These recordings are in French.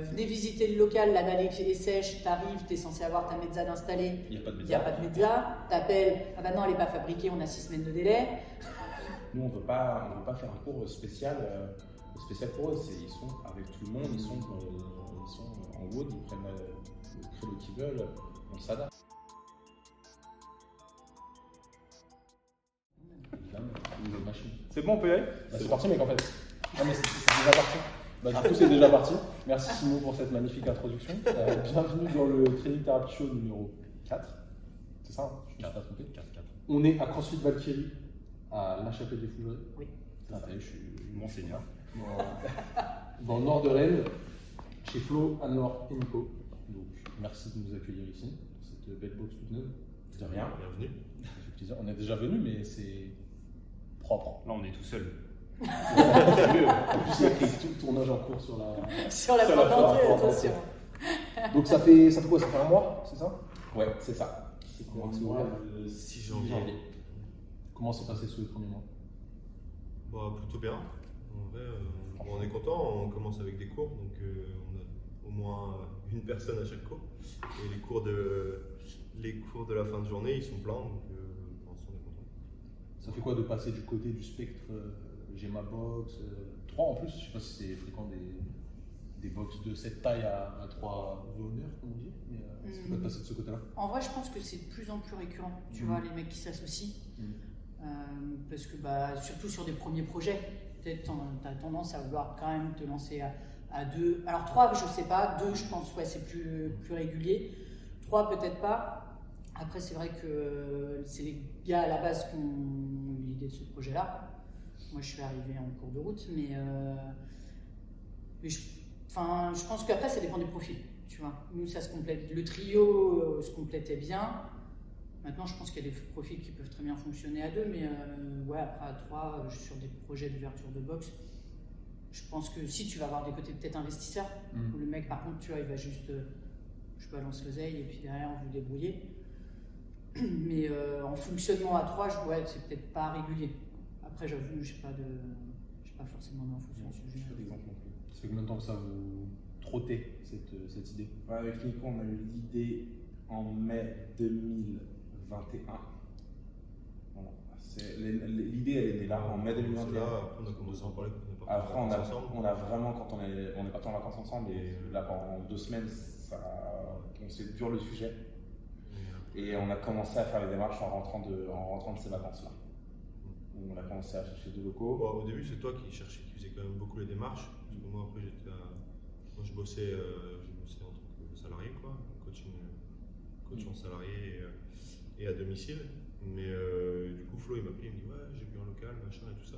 euh, venez visiter le local, la dalle est sèche, t'arrives, t'es censé avoir ta mezza d'installer. Il n'y a pas de Il n'y a média. pas de mezza, t'appelles, ah bah non, elle n'est pas fabriquée, on a six semaines de délai. Nous, on ne veut pas, on veut pas faire un cours spécial, euh, spécial pour eux. Ils sont avec tout le monde, ils sont, euh, ils sont en wood, ils prennent euh, le créneau qu'ils veulent, on s'adapte. Machine. C'est bon, on peut y aller? Bah, c'est parti, mec, en fait. Ah, mais c'est déjà parti. Bah, du coup, c'est déjà parti. Merci Simon pour cette magnifique introduction. Euh, bienvenue dans le Training Therapy Show numéro 4. C'est ça, hein? Je ne me suis pas trompé. 4, 4. On est à CrossFit Valkyrie, à La Chapelle des Fougerets. Oui. Ça je suis Monseigneur. dans, le nord de Rennes, chez Flo, Anne-Laure et Nico. Donc, merci de nous accueillir ici, dans cette belle box toute neuve. De rien, Bienvenue. ça fait plaisir. On est déjà venu, mais c'est propre. Là, on est tout seul. En plus, il y a écrit tout le tournage en cours sur la. Sur la Sur porte la d'entrée, porte attention. Donc, ça fait, ça fait quoi? Ça fait un mois, c'est ça? Ouais, c'est ça. C'est comment c'est ouvert le 6 janvier. Comment s'est passé ce premier mois? Bah, plutôt bien. En vrai, euh, bon, on est content. On commence avec des cours, donc euh, on a au moins une personne à chaque cours. Et les cours de, les cours de la fin de journée, ils sont pleins, donc euh, on est content. Ça fait quoi de passer du côté du spectre euh, J'ai ma box 3 en plus, je sais pas si c'est fréquent des, des box de cette taille à, à 3 honneurs, comme on dit, mais euh, ça fait quoi de Mhm. passer de ce côté-là En vrai, je pense que c'est de plus en plus récurrent, tu Mhm. vois, les mecs qui s'associent. Mhm. Euh, parce que, bah, surtout sur des premiers projets, peut-être tu as tendance à vouloir quand même te lancer à, à deux. Alors, trois, je sais pas. Deux, je pense, ouais, c'est plus, plus régulier. Trois, peut-être pas. Après, c'est vrai que euh, c'est les gars à la base qui ont eu l'idée de ce projet-là. Moi, je suis arrivé en cours de route, mais, euh, mais je, enfin, je pense qu'après, ça dépend des profils. Tu vois, nous, ça se complète. Le trio euh, se complétait bien. Maintenant, je pense qu'il y a des profils qui peuvent très bien fonctionner à deux, mais euh, ouais, après à trois, sur des projets d'ouverture de box, je pense que si tu vas avoir des côtés peut-être investisseurs, Mhm. où le mec, par contre, tu vois, il va juste, je balance l'oseille et puis derrière, vous débrouillez. Mais euh, en fonctionnement à trois, je, ouais, c'est peut-être pas régulier. Après, j'avoue, j'ai pas de, j'ai pas forcément d'infos sur le sujet. Pas d'exemple non plus. Ça fait combien de temps que ça vous trottez cette, euh, cette idée Ouais, avec Nico, on a eu l'idée en mai 2021. Voilà. C'est- L'idée, elle est née là, en mai C'est 2021. Là, après, on a commencé à en parler on Après, a, vacances ensemble. on a vraiment, quand on est, on est parti en vacances ensemble, et là, pendant deux semaines, ça, on s'est dur le sujet. Et on a commencé à faire les démarches en rentrant de, en rentrant de ces vacances-là. On a commencé à chercher des locaux. Au début, c'est toi qui cherchais, qui faisait quand même beaucoup les démarches. Parce que moi, après, j'étais moi, je bossais, euh, je bossais en tant que salarié, quoi, coaching, coach en salarié et, euh, à domicile. Mais euh, du coup, Flo, il m'a appelé, il me dit Ouais, j'ai vu un local, machin et tout ça.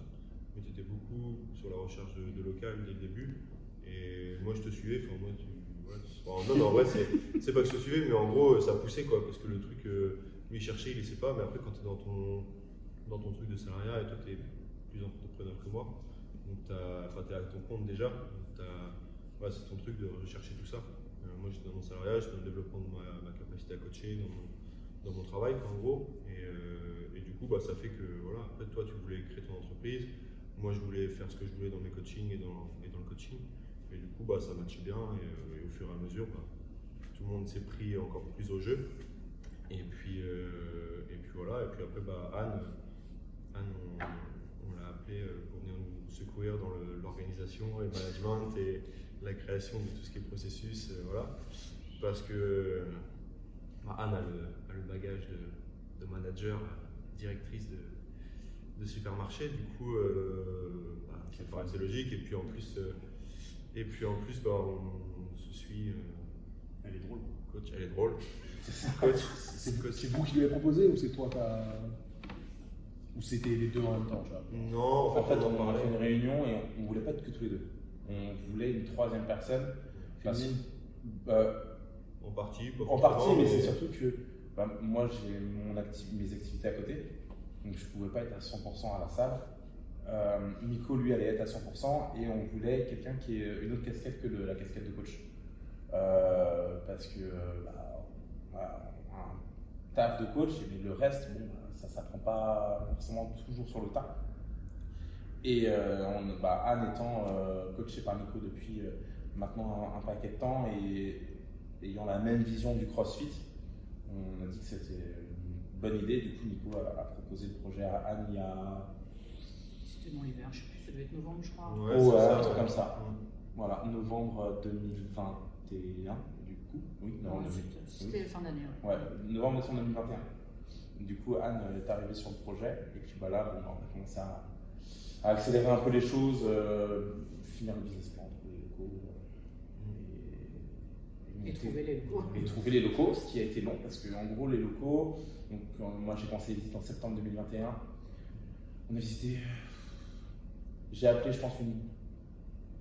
Mais tu étais beaucoup sur la recherche de, de local dès le début. Et moi, je te suivais. Enfin, moi, tu. tu- enfin, non, non, c'est c'est pas que je te suivais, mais en gros, ça poussait, quoi. Parce que le truc, euh, lui, il cherchait, il laissait pas. Mais après, quand tu es dans ton, dans ton truc de salariat et toi, tu es plus entrepreneur que moi. Donc, tu es à ton compte déjà. ouais, c'est ton truc de rechercher tout ça. Euh, moi, j'étais dans mon salariat, j'étais dans le développement de ma, capacité à coacher, dans mon, travail, en gros. Et, euh, et du coup, bah, ça fait que, voilà, après, toi, tu voulais créer ton entreprise. Moi, je voulais faire ce que je voulais dans mes coachings et dans, le coaching. Et du coup, bah, ça matchait bien. Et, euh, et au fur et à mesure, bah, tout le monde s'est pris encore plus au jeu. Et puis, et puis voilà. Et puis après, bah, Anne, Anne, on, on l'a appelée euh, pour venir nous secourir dans l'organisation et le management et la création de tout ce qui est processus. euh, voilà. Parce que bah, Anne a le, a le bagage de, de manager, directrice de, de supermarché. Du coup, euh, bah, ça paraissait logique. Et puis en plus, euh, et puis en plus bah, on, on se suit. euh, Elle est drôle. coach, elle est drôle. coach, C'est coach. c'est vous qui lui avez proposé ou c'est toi qui as. Ou c'était les deux en même temps tu vois Non, En fait, on a fait une réunion et on, on voulait pas être que tous les deux. On voulait une troisième personne. Parce- Féminine. euh, En partie, pas En partie, mais c'est surtout que bah, moi j'ai mon acti- mes activités à côté, donc je pouvais pas être à 100% à la salle. Euh, Nico lui allait être à 100% et on voulait quelqu'un qui ait une autre casquette que le- la casquette de coach. Euh, parce que bah, un taf de coach, mais le reste, bon, bah, ça s'apprend pas forcément toujours sur le tas. Et euh, on- bah, Anne étant euh, coachée par Nico depuis, euh, maintenant un, un paquet de temps et ayant la même vision du CrossFit, on a dit que c'était une bonne idée. Du coup, Nico a, a proposé le projet à Anne il y a C'était dans l'hiver, je sais plus, ça devait être novembre, je crois. Ouais, c'est ouais, ça, un truc ouais. comme ça. Voilà, novembre 2021, du coup. Oui, novembre c'était- 2021. C'était fin d'année. ouais. Ouais, novembre décembre 2021. Du coup, Anne est arrivée sur le projet et puis bah là, bon, on a commencé à, à accélérer un peu les choses, euh, finir le business plan, trouver les locaux euh, et, trouver les locaux. et trouver les locaux, ce qui a été long parce que en gros les locaux, donc euh, moi j'ai pensé visiter en septembre 2021, on a visité, j'ai appelé je pense une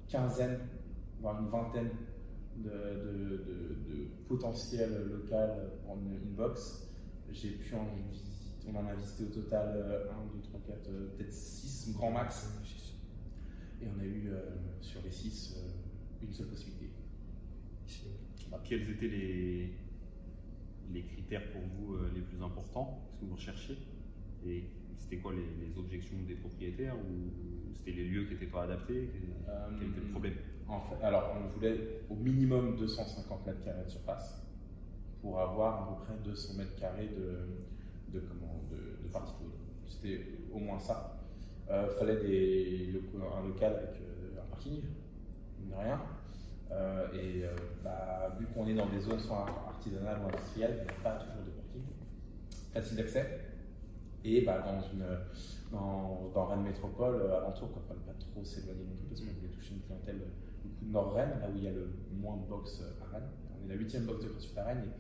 quinzaine, voire une vingtaine de, de, de, de potentiels locales pour une, une box. J'ai pu en visiter, on en a visité au total 1, 2, 3, 4, peut-être 6 grand max. Et on a eu euh, sur les 6 une seule possibilité. Quels étaient les, les critères pour vous euh, les plus importants ce que vous recherchiez? Et c'était quoi les, les objections des propriétaires Ou c'était les lieux qui n'étaient pas adaptés? Quel Euh, quel était le problème? En fait, alors, on voulait au minimum 250 mètres carrés de surface pour avoir à peu près 200 mètres carrés de, de, comment, de. C'était au moins ça. Il fallait des un local avec euh, un parking, rien. Euh, et euh, bah, vu qu'on est dans des zones soit artisanales ou industrielles, il n'y a pas toujours de parking. Facile d'accès. Et bah, dans, une, dans, dans Rennes Métropole, euh, alentour, il ne fallait pas trop s'éloigner non plus parce qu'on voulait toucher une clientèle du coup, Nord-Rennes, là où il y a le moins de box euh, à Rennes. On est la huitième box de CrossFit à Rennes.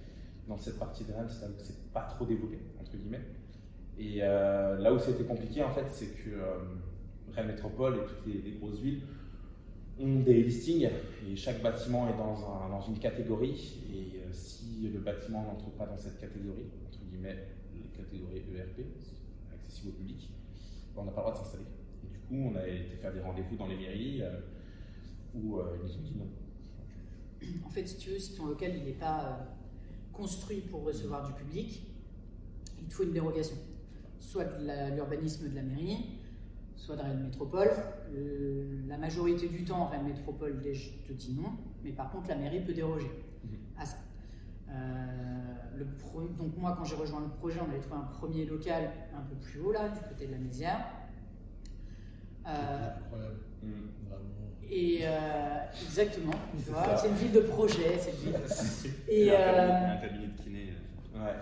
Dans cette partie de Rennes, c'est là où c'est pas trop développé, entre guillemets. Et euh, là où c'était compliqué, en fait, c'est que euh, Rennes Métropole et toutes les, grosses villes ont des listings et chaque bâtiment est dans, un- dans une catégorie. Et euh, si le bâtiment n'entre pas dans cette catégorie, entre guillemets, la catégorie ERP, accessible au public, ben, on n'a pas le droit de s'installer. Et du coup, on a été faire des rendez-vous dans les mairies où ils nous ont dit non. En fait, si tu veux, si ton local n'est pas construit pour recevoir du public, il te faut une dérogation. Soit de l'urbanisme de la mairie, soit de Rennes Métropole. Euh, la majorité du temps, Rennes Métropole je te dis non, mais par contre, la mairie peut déroger Mhm. à ça. Euh, le pro- donc moi, quand j'ai rejoint le projet, on avait trouvé un premier local un peu plus haut, là, du côté de la Mézière. Euh, Incroyable, vraiment. Et euh, exactement, tu C'est vois, ça. c'est une ville de projet, cette ville. Et a un cabinet- euh, un cabinet de kiné Ouais.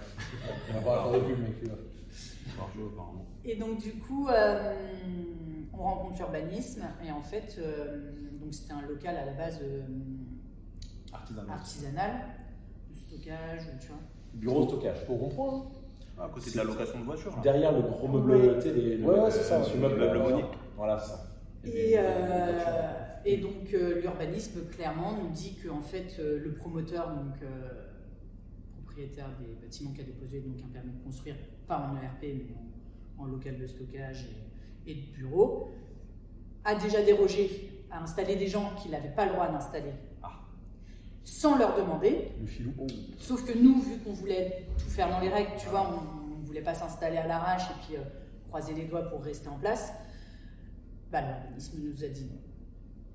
On va pas de pub, mec. euh, apparemment. Et donc du coup, euh, on rencontre l'urbanisme et en fait, euh, donc c'était un local à la base euh, Artisanal. artisanal, de stockage, tu vois. Bureau stockage. Au rond-point, hein. Ah, à côté de la location de voiture. là. Derrière le gros meuble, tu sais, les, le Ouais, ouais, c'est ça, Le meuble euh. Voilà, c'est ça. Et, euh, et donc euh, l'urbanisme clairement nous dit que en fait euh, le promoteur, donc euh, propriétaire des bâtiments qui a déposé donc un permis de construire, pas en ERP mais en, en local de stockage et, et de bureau, a déjà dérogé à installer des gens qui n'avaient pas le droit d'installer Ah. sans leur demander. Le filou. Sauf que nous, vu qu'on voulait tout faire dans les règles, tu vois, on ne voulait pas s'installer à l'arrache et puis euh, croiser les doigts pour rester en place, bah, l'urbanisme nous a dit non.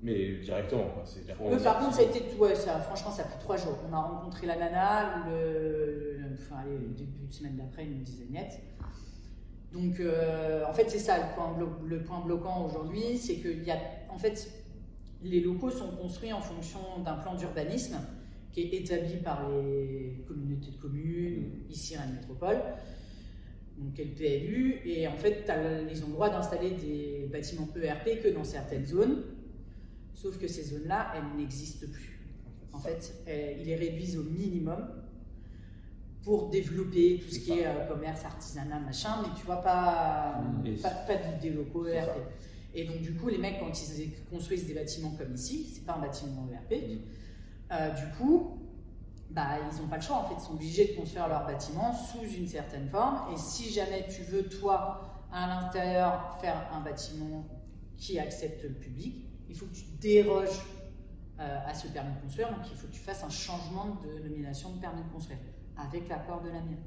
Mais directement, quoi. C'est par contre, ça a été, ouais, ça, franchement, ça a pris trois jours. On a rencontré la nana, le, enfin, allez, le début de semaine d'après, il nous disait net. Donc, euh, en fait, c'est ça le point, blo- le point bloquant aujourd'hui, c'est que y a, en fait, les locaux sont construits en fonction d'un plan d'urbanisme qui est établi par les communautés de communes, ici Rennes Métropole, donc le PLU, et en fait, t'as- ils ont le droit d'installer des bâtiments ERP que dans certaines zones, sauf que ces zones-là, elles n'existent plus. En fait, euh, ils les réduisent au minimum pour développer tout ce qui est euh, commerce, artisanat, machin, mais tu vois pas, Mm. pas, pas de- des locaux ERP. Et donc, du coup, les mecs, quand ils construisent des bâtiments comme ici, c'est pas un bâtiment ERP, Mm. euh, du coup, bah, ils n'ont pas le choix, en fait, ils sont obligés de construire leur bâtiment sous une certaine forme. Et si jamais tu veux, toi, à l'intérieur, faire un bâtiment qui accepte le public, il faut que tu déroges euh, à ce permis de construire. Donc, il faut que tu fasses un changement de nomination de permis de construire avec l'accord de la mairie.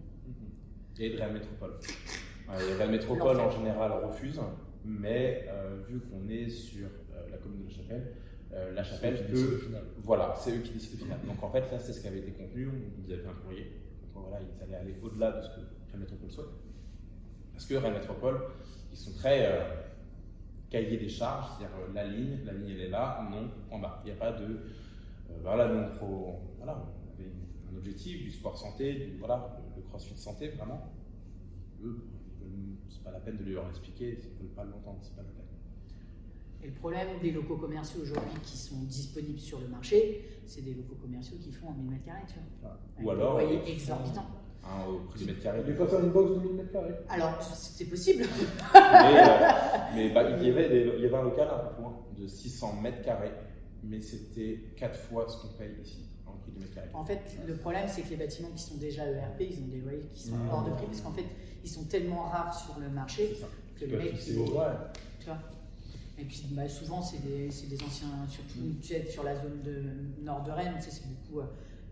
Et de Real Métropole. Real Métropole, en général, refuse. Mais euh, vu qu'on est sur euh, la commune de la Chapelle, euh, la chapelle C'est eux qui peut. décident au final. Voilà, c'est eux qui décident au final. Donc en fait, là, c'est ce qui avait été convenu. On nous avait fait un courrier. Donc voilà, ils allaient aller au-delà de ce que Rennes Métropole souhaite. Parce que Rennes Métropole, ils sont très cahiers des charges, c'est-à-dire euh, la ligne, la ligne elle est là, non, en bas. Il n'y a pas de. euh, voilà, nous, on, pro- voilà, on avait un objectif du sport santé, du, voilà, le, le crossfit santé, vraiment. Ils c'est pas la peine de leur expliquer, s'ils ne veulent pas l'entendre, c'est pas la peine. Et le problème des locaux commerciaux aujourd'hui qui sont disponibles sur le marché, c'est des locaux commerciaux qui font en 1000 mètres carrés, tu vois. Avec Ou alors, euh, exorbitants. Hein, au prix du mètre carré. Il ne pas faire une box de 1000 mètres carrés. Alors, c'est possible. mais euh, mais bah, il, y avait des- il y avait un local un peu loin, de 600 mètres carrés, mais c'était 4 fois ce qu'on paye ici, en prix du mètre carré. En fait, le problème, c'est que les bâtiments qui sont déjà ERP, ils ont des loyers qui sont Mmh. hors de prix, parce qu'en fait, ils sont tellement rares sur le marché C'est que les mecs, fixer ils- au- Ouais. tu vois. Et puis, bah, souvent, c'est des, c'est des anciens, surtout tu sais, sur la zone de nord de Rennes, tu sais, c'est beaucoup, euh,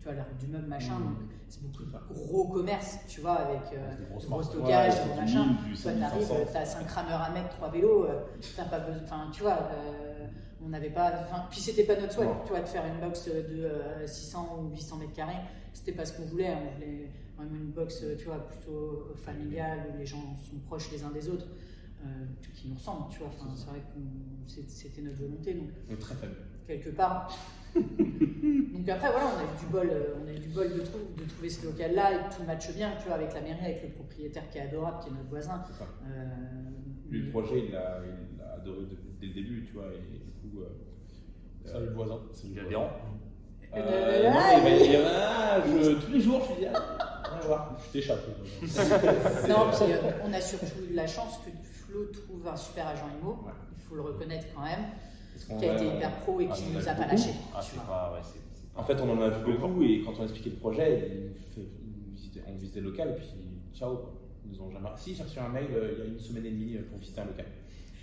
tu vois, la rue du meuble, machin, Mmh. donc c'est beaucoup de gros commerce, tu vois, avec euh, gros stockage, Ouais, machin. 1000, du Toi, t'arrives, 5500. t'as 5 rameurs à mettre, 3 vélos, euh, t'as pas besoin, enfin, tu vois, euh, on n'avait pas, enfin, puis c'était pas notre souhait, tu vois, de faire une box de euh, 600 ou 800 mètres carrés, c'était pas ce qu'on voulait, on voulait vraiment une box, euh, tu vois, plutôt familiale, où les gens sont proches les uns des autres, euh, qui nous ressemblent, tu vois, enfin, c'est vrai que c'était notre volonté, donc Donc, très faible. quelque part. Donc après, voilà, on a eu du bol, euh, on a eu du bol de, trou- de trouver ce local-là et tout match bien, tu vois, avec la mairie, avec le propriétaire qui est adorable, qui est notre voisin. C'est. Euh, Lui, le projet, il l'a adoré depuis- dès le début, tu vois, et du coup. euh, le voisin. c'est Il le adhérent. Euh, Euh, je- tous les jours, je ah, viens voir. Tu t'échappes. Non, puis euh, on a surtout eu la chance que Flo trouve un super agent IMO, Ouais. il faut le reconnaître quand même, qui a a- été hyper pro et ah, qui on nous vu a pas beaucoup. lâché. Ah, En fait, on en a vu beaucoup et quand on expliquait le projet, nous nous on visitait le local et puis ciao. Ils nous ont jamais. Si, j'ai reçu un mail euh, il y a une semaine et demie euh, pour visiter un local.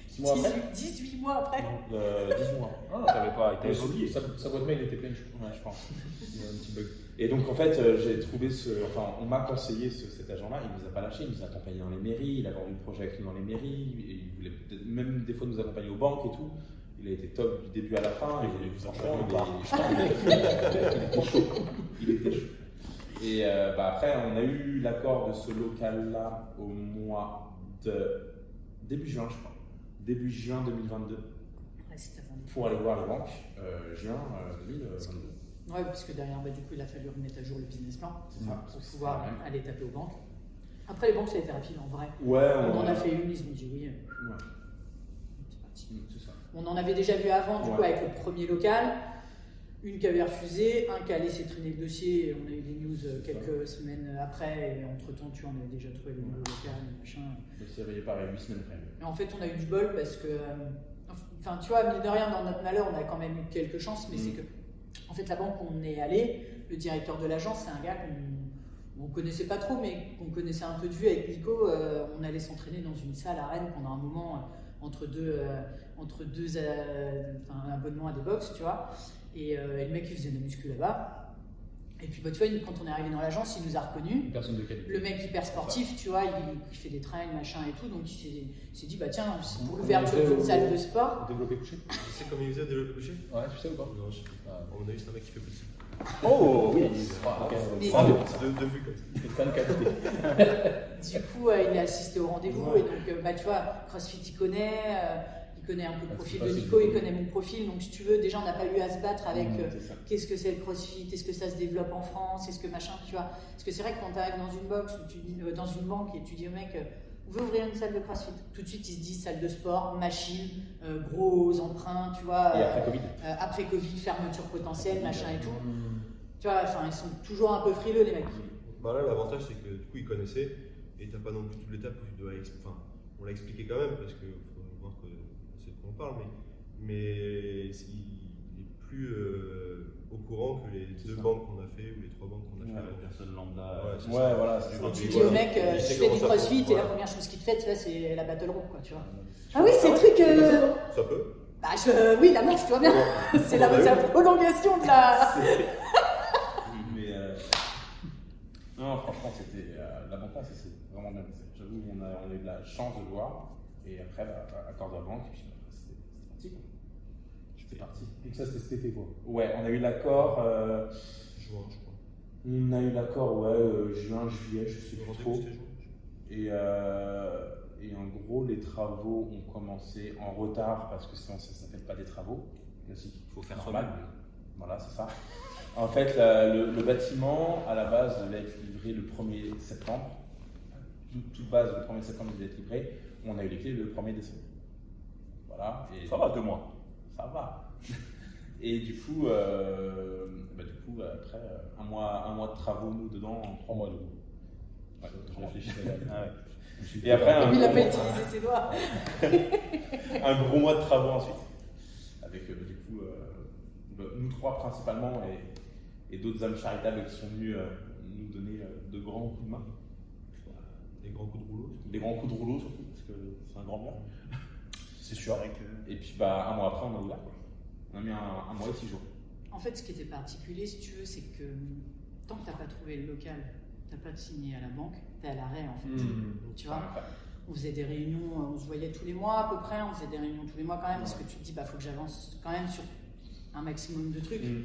Six mois après 18, 18 mois après. euh, 10 mois. Ah, t'avais pas été évolué. Sa, boîte mail était pleine, je crois. Ouais, je pense. Il y a un petit bug. Et donc, en fait, j'ai trouvé ce. Enfin, on m'a conseillé ce- cet agent-là. Il nous a pas lâché. Il nous a accompagnés dans les mairies. Il a vendu le projet avec nous dans les mairies. Et il voulait même des fois nous accompagner aux banques et tout. Il a été top du début à la fin. Il Et voulait vous franchement, il, était chaud. Il était chaud. Et euh, bah, après, on a eu l'accord de ce local-là au mois de. début juin, je crois. Début juin 2022 Ouais, c'était avant. pour aller voir les banques. Euh, juin euh, 2022. Ouais, parce que derrière, bah, du coup, il a fallu remettre à jour le business plan ça. pour pouvoir aller taper aux banques. Après, les banques, ça a été rapide en vrai. Ouais, On en a fait une, ils ont dit oui. Ouais, C'est parti. c'est ça. On en avait déjà vu avant, du coup, avec le premier local. Une qui avait refusé, un qui a laissé traîner le dossier. et On a eu des news euh, quelques semaines après. Et entre temps, tu on avait déjà trouvé le nouveau local, machin. Suis réveillé pareil 8 semaines après. Et en fait, on a eu du bol parce que, euh, enfin, tu vois, mine de rien, dans notre malheur, on a quand même eu quelques chances, mais Mm. c'est que, en fait, la banque où on est allé, le directeur de l'agence, c'est un gars qu'on on connaissait pas trop, mais qu'on connaissait un peu de vue avec Nico. euh, on allait s'entraîner dans une salle à Rennes pendant un moment entre deux, euh, entre deux euh, abonnements à des box, tu vois. Et, euh, et le mec, il faisait de la muscu là-bas. Et puis, bah, tu vois, quand on est arrivé dans l'agence, il nous a reconnus. Personne de qualité. Le mec hyper sportif, tu vois, il, il fait des trails, machin et tout, donc il s'est- dit, bah tiens, c'est pour l'ouverture d'une salle de sport. Développé couché Tu sais comment il faisait le coucher Ouais, tu sais ou pas? Non, je sais pas. Ah. Mon avis, c'est un mec qui fait plus. Oh oui Ah, ok. Mais- Bravo. De, de vue comme ça. Du coup, euh, il a assisté au rendez-vous Ouais. et donc, euh, bah tu vois, CrossFit il connaît, euh, connaît un peu le Ah, profil de Nico, il connaît mon profil, donc si tu veux, déjà on n'a pas eu à se battre avec euh, qu'est-ce que c'est le CrossFit, est-ce que ça se développe en France, est-ce que machin, tu vois. Parce que c'est vrai que quand tu arrives dans une box ou tu dis, euh, dans une banque et tu dis au mec, euh, on veut ouvrir une salle de CrossFit, tout de suite il se dit salle de sport, machine, euh, gros emprunts, tu vois. Et euh, après Covid Euh, après Covid, fermeture potentielle, machin et tout. Mmh. Tu vois, enfin, ils sont toujours un peu frileux, les mecs. Bah là, l'avantage, c'est que du coup, il connaissait et t'as pas non plus toute l'étape où tu dois. Enfin, on l'a expliqué quand même parce que on parle, mais, mais c'est- il est plus euh, au courant que les C'est deux ça. banques qu'on a fait ou les trois banques qu'on a Ouais, fait. La personne lambda. Ouais, c'est Ouais, ça. voilà, c'est Tu dis voilà. au mec, euh, je sait fais du crossfit et la première chose qu'il te fait, tu vois, c'est la battle room, quoi, tu vois. Ah, Ah oui, ces trucs. euh, Ça peut. Bah, je... oui, la manche, tu vois bien. c'est la, c'est la prolongation de la. Mais euh, non, franchement, c'était euh, l'avantage, c'est c'est vraiment bien. J'avoue, on a, on a eu de la chance de le voir. Et après, bah, accord de la banque, puis bah, c'était parti. Donc ça, c'était cet été, quoi. Ouais, on a eu l'accord. euh, Juin, je crois. on a eu l'accord, ouais, euh, juin, juillet, je sais plus trop. Et, euh, et en gros, les travaux ont commencé en retard parce que sinon ça ne s'appelle pas des travaux. Classique. Il faut faire Normal. soi-même. Voilà, c'est ça. En fait, la- le, le bâtiment, à la base, devait être livré le 1er septembre. Toute, toute base, le 1er septembre, il devait être livré. On a eu les clés le 1er décembre. Voilà. Et Ça va, deux mois. Ça va. Et du coup, euh, bah, du coup après, euh, un mois, un mois de travaux, nous, dedans, en Trois mois, coup. Ouais. Ah ouais. Et après, un, Lui, il n'a pas gros- utilisé ses doigts. un gros mois de travaux ensuite. Avec euh, du coup, euh, bah, nous trois principalement et, et d'autres âmes charitables qui sont venus euh, nous donner euh, de grands coups de main. Des grands coups de rouleau. Des grands coups de rouleau surtout, parce que c'est un grand mur. C'est sûr. Et puis bah, un mois après, on a ouvert. On a mis un, un mois et six jours. En fait, ce qui était particulier, si tu veux, c'est que tant que tu n'as pas trouvé le local, tu n'as pas de signé à la banque, tu es à l'arrêt en fait. Hmm. Tu vois enfin, On faisait des réunions, euh, on se voyait tous les mois à peu près, on faisait des réunions tous les mois quand même, parce que tu te dis, bah faut que j'avance quand même sur un maximum de trucs. hmm.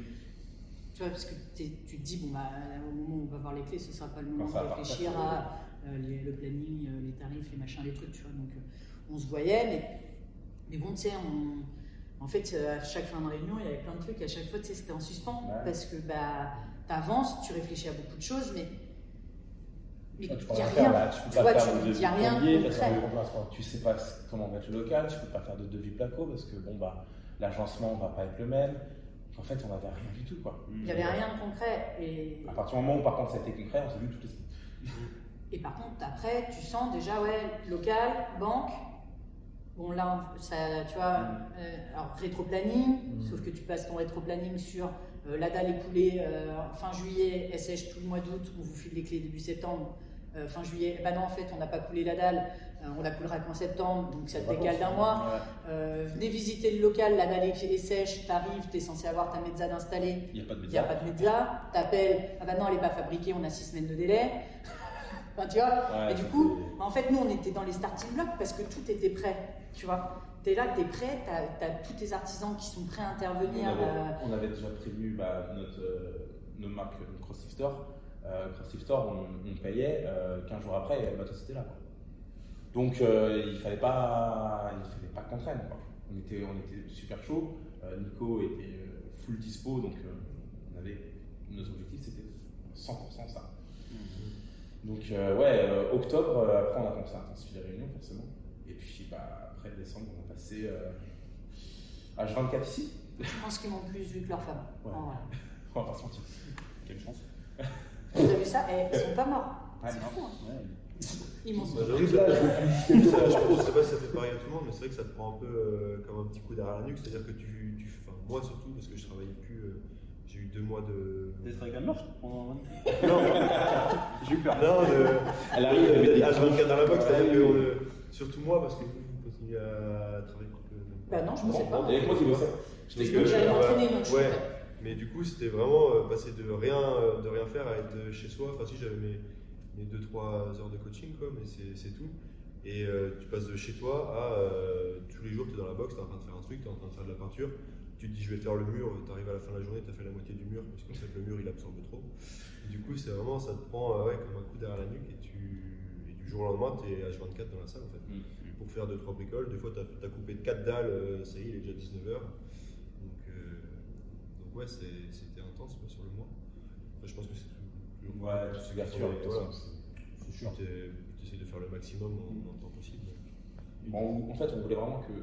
Tu vois, parce que tu te dis, bon, bah, au moment où on va voir les clés, ce sera pas le moment de réfléchir à euh, les- le planning, euh, les tarifs, les machins, les trucs, tu vois. Donc, euh, on se voyait, mais, mais bon, tu sais, en fait, euh, à chaque fin de réunion, il y avait plein de trucs, à chaque fois, tu sais, c'était en suspens, Ouais. parce que bah, tu avances, tu réfléchis à beaucoup de choses, mais mais tu il peux n'y a rien là, tu peux Tu pas vois, faire tu- de il devis plombier parce. Tu sais pas comment va être le local, tu peux pas faire de devis placo parce que bon bah l'agencement va pas être le même. En fait, on n'avait rien du tout quoi. Il n'y avait rien de concret. Et, À partir du moment où par contre ça a été concret, on s'est vu toutes les semaines. et par contre, après, tu sens déjà, ouais, local, banque. Bon, là, ça, tu vois, euh, alors rétro-planning, sauf que tu passes ton rétro-planning sur euh, la dalle est coulée euh, fin juillet, elle sèche tout le mois d'août, on vous file les clés début septembre. Euh, fin juillet, bah non, en fait, on n'a pas coulé la dalle, on la coulera qu'en septembre, donc ça te décale d'un mois. Venez visiter le local, la dalle est est sèche, t'arrives, t'es censé avoir ta mezzade installée, Il n'y a pas de il n'y a média. pas de média, t'appelles, ah bah non, elle n'est pas fabriquée, on a six semaines de délai. enfin, tu vois, Ouais, et du coup, bah, en fait, nous, on était dans les starting blocks parce que tout était prêt, tu vois. T'es là, t'es prêt, t'as as tous tes artisans qui sont prêts à On intervenir. avait, euh, on avait déjà prévenu bah, notre, euh, nos marques euh, CrossFit Store. Euh, CrossFit Store, on, on payait, euh, 15 jours après, le matos était là. quoi. Donc euh, il fallait pas, il fallait pas qu'on traîne. quoi. On, était, on était super chaud. Euh, Nico était euh, full dispo, donc euh, on avait, notre objectif c'était 100% ça. Donc euh, ouais, euh, octobre, euh, après on a commencé à intensifier les réunions forcément. Et puis bah, après décembre, on a passé euh, H24 ici. je pense qu'ils m'ont plus vu que. Ouais. En vrai. On va pas se mentir. Quelle chance. Vous avez vu ça? Eh, Ils sont pas morts. Ouais, c'est fou. hein. Ouais. Ils m'ont Bah, j'avoue que ça- je ne sais pas si ça fait pareil à tout le monde, mais c'est vrai que ça te prend un peu euh, comme un petit coup derrière la nuque. C'est-à-dire que tu, tu enfin, moi surtout, parce que je travaille plus, euh, j'ai eu deux mois de. T'es avec Marche pendant Non, J'ai eu peur. non, de. Elle arrive, elle met des H24 dans la box, c'est-à-dire que, euh, surtout moi, parce que vous continuez à travailler. que- Bah non, je ne sais pas. Il y moi qui bossais. Parce que j'allais euh, m'entraîner, donc je ouais. Mais du coup, c'était vraiment euh, passer de rien, euh, de rien faire à être chez soi. Enfin, si j'avais mes, mes 2-3 heures de coaching, quoi, mais c'est c'est tout. Et euh, tu passes de chez toi à euh, tous les jours, tu es dans la box, tu es en train de faire un truc, tu es en train de faire de la peinture. Tu te dis, je vais faire le mur, tu arrives à la fin de la journée, tu as fait la moitié du mur, puisqu'en fait, le mur il absorbe trop. Et du coup, c'est vraiment, ça te prend euh, ouais, comme un coup derrière la nuque et, tu, et du jour au lendemain, tu es H24 dans la salle en fait Mm. Pour faire 2-3 bricoles. Des fois, tu as, coupé de 4 dalles, euh, ça y est, il est déjà 19h. Donc, euh, donc ouais, c'était intense quoi, sur le mois. Après, je pense que c'est toujours. Ouais, tout s'ouverture. de toute Voilà. façon, C'est sûr. Tu essaies de faire le maximum en, en temps possible. Bon, en fait, on voulait vraiment que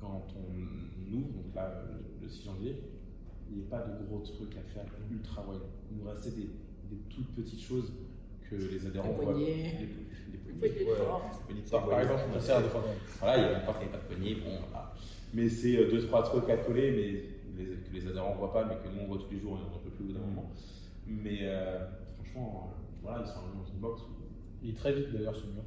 quand on ouvre, donc là, le, le 6 janvier, il n'y ait pas de gros trucs à faire ultra voyants. Il nous restait des, des toutes petites choses que les adhérents voient. Les, Ouais. de Par, exemple. Voilà, il y a une porte qui n'avait pas de poignée, bon, voilà. Mais c'est euh, deux, trois trucs à coller, mais les, que les adhérents ne voient pas, mais que nous on voit tous les jours et on n'en peut plus au bout d'un moment. Mais euh, franchement, euh, voilà, ils sont arrivés dans une box où Il est très vite d'ailleurs ce mur.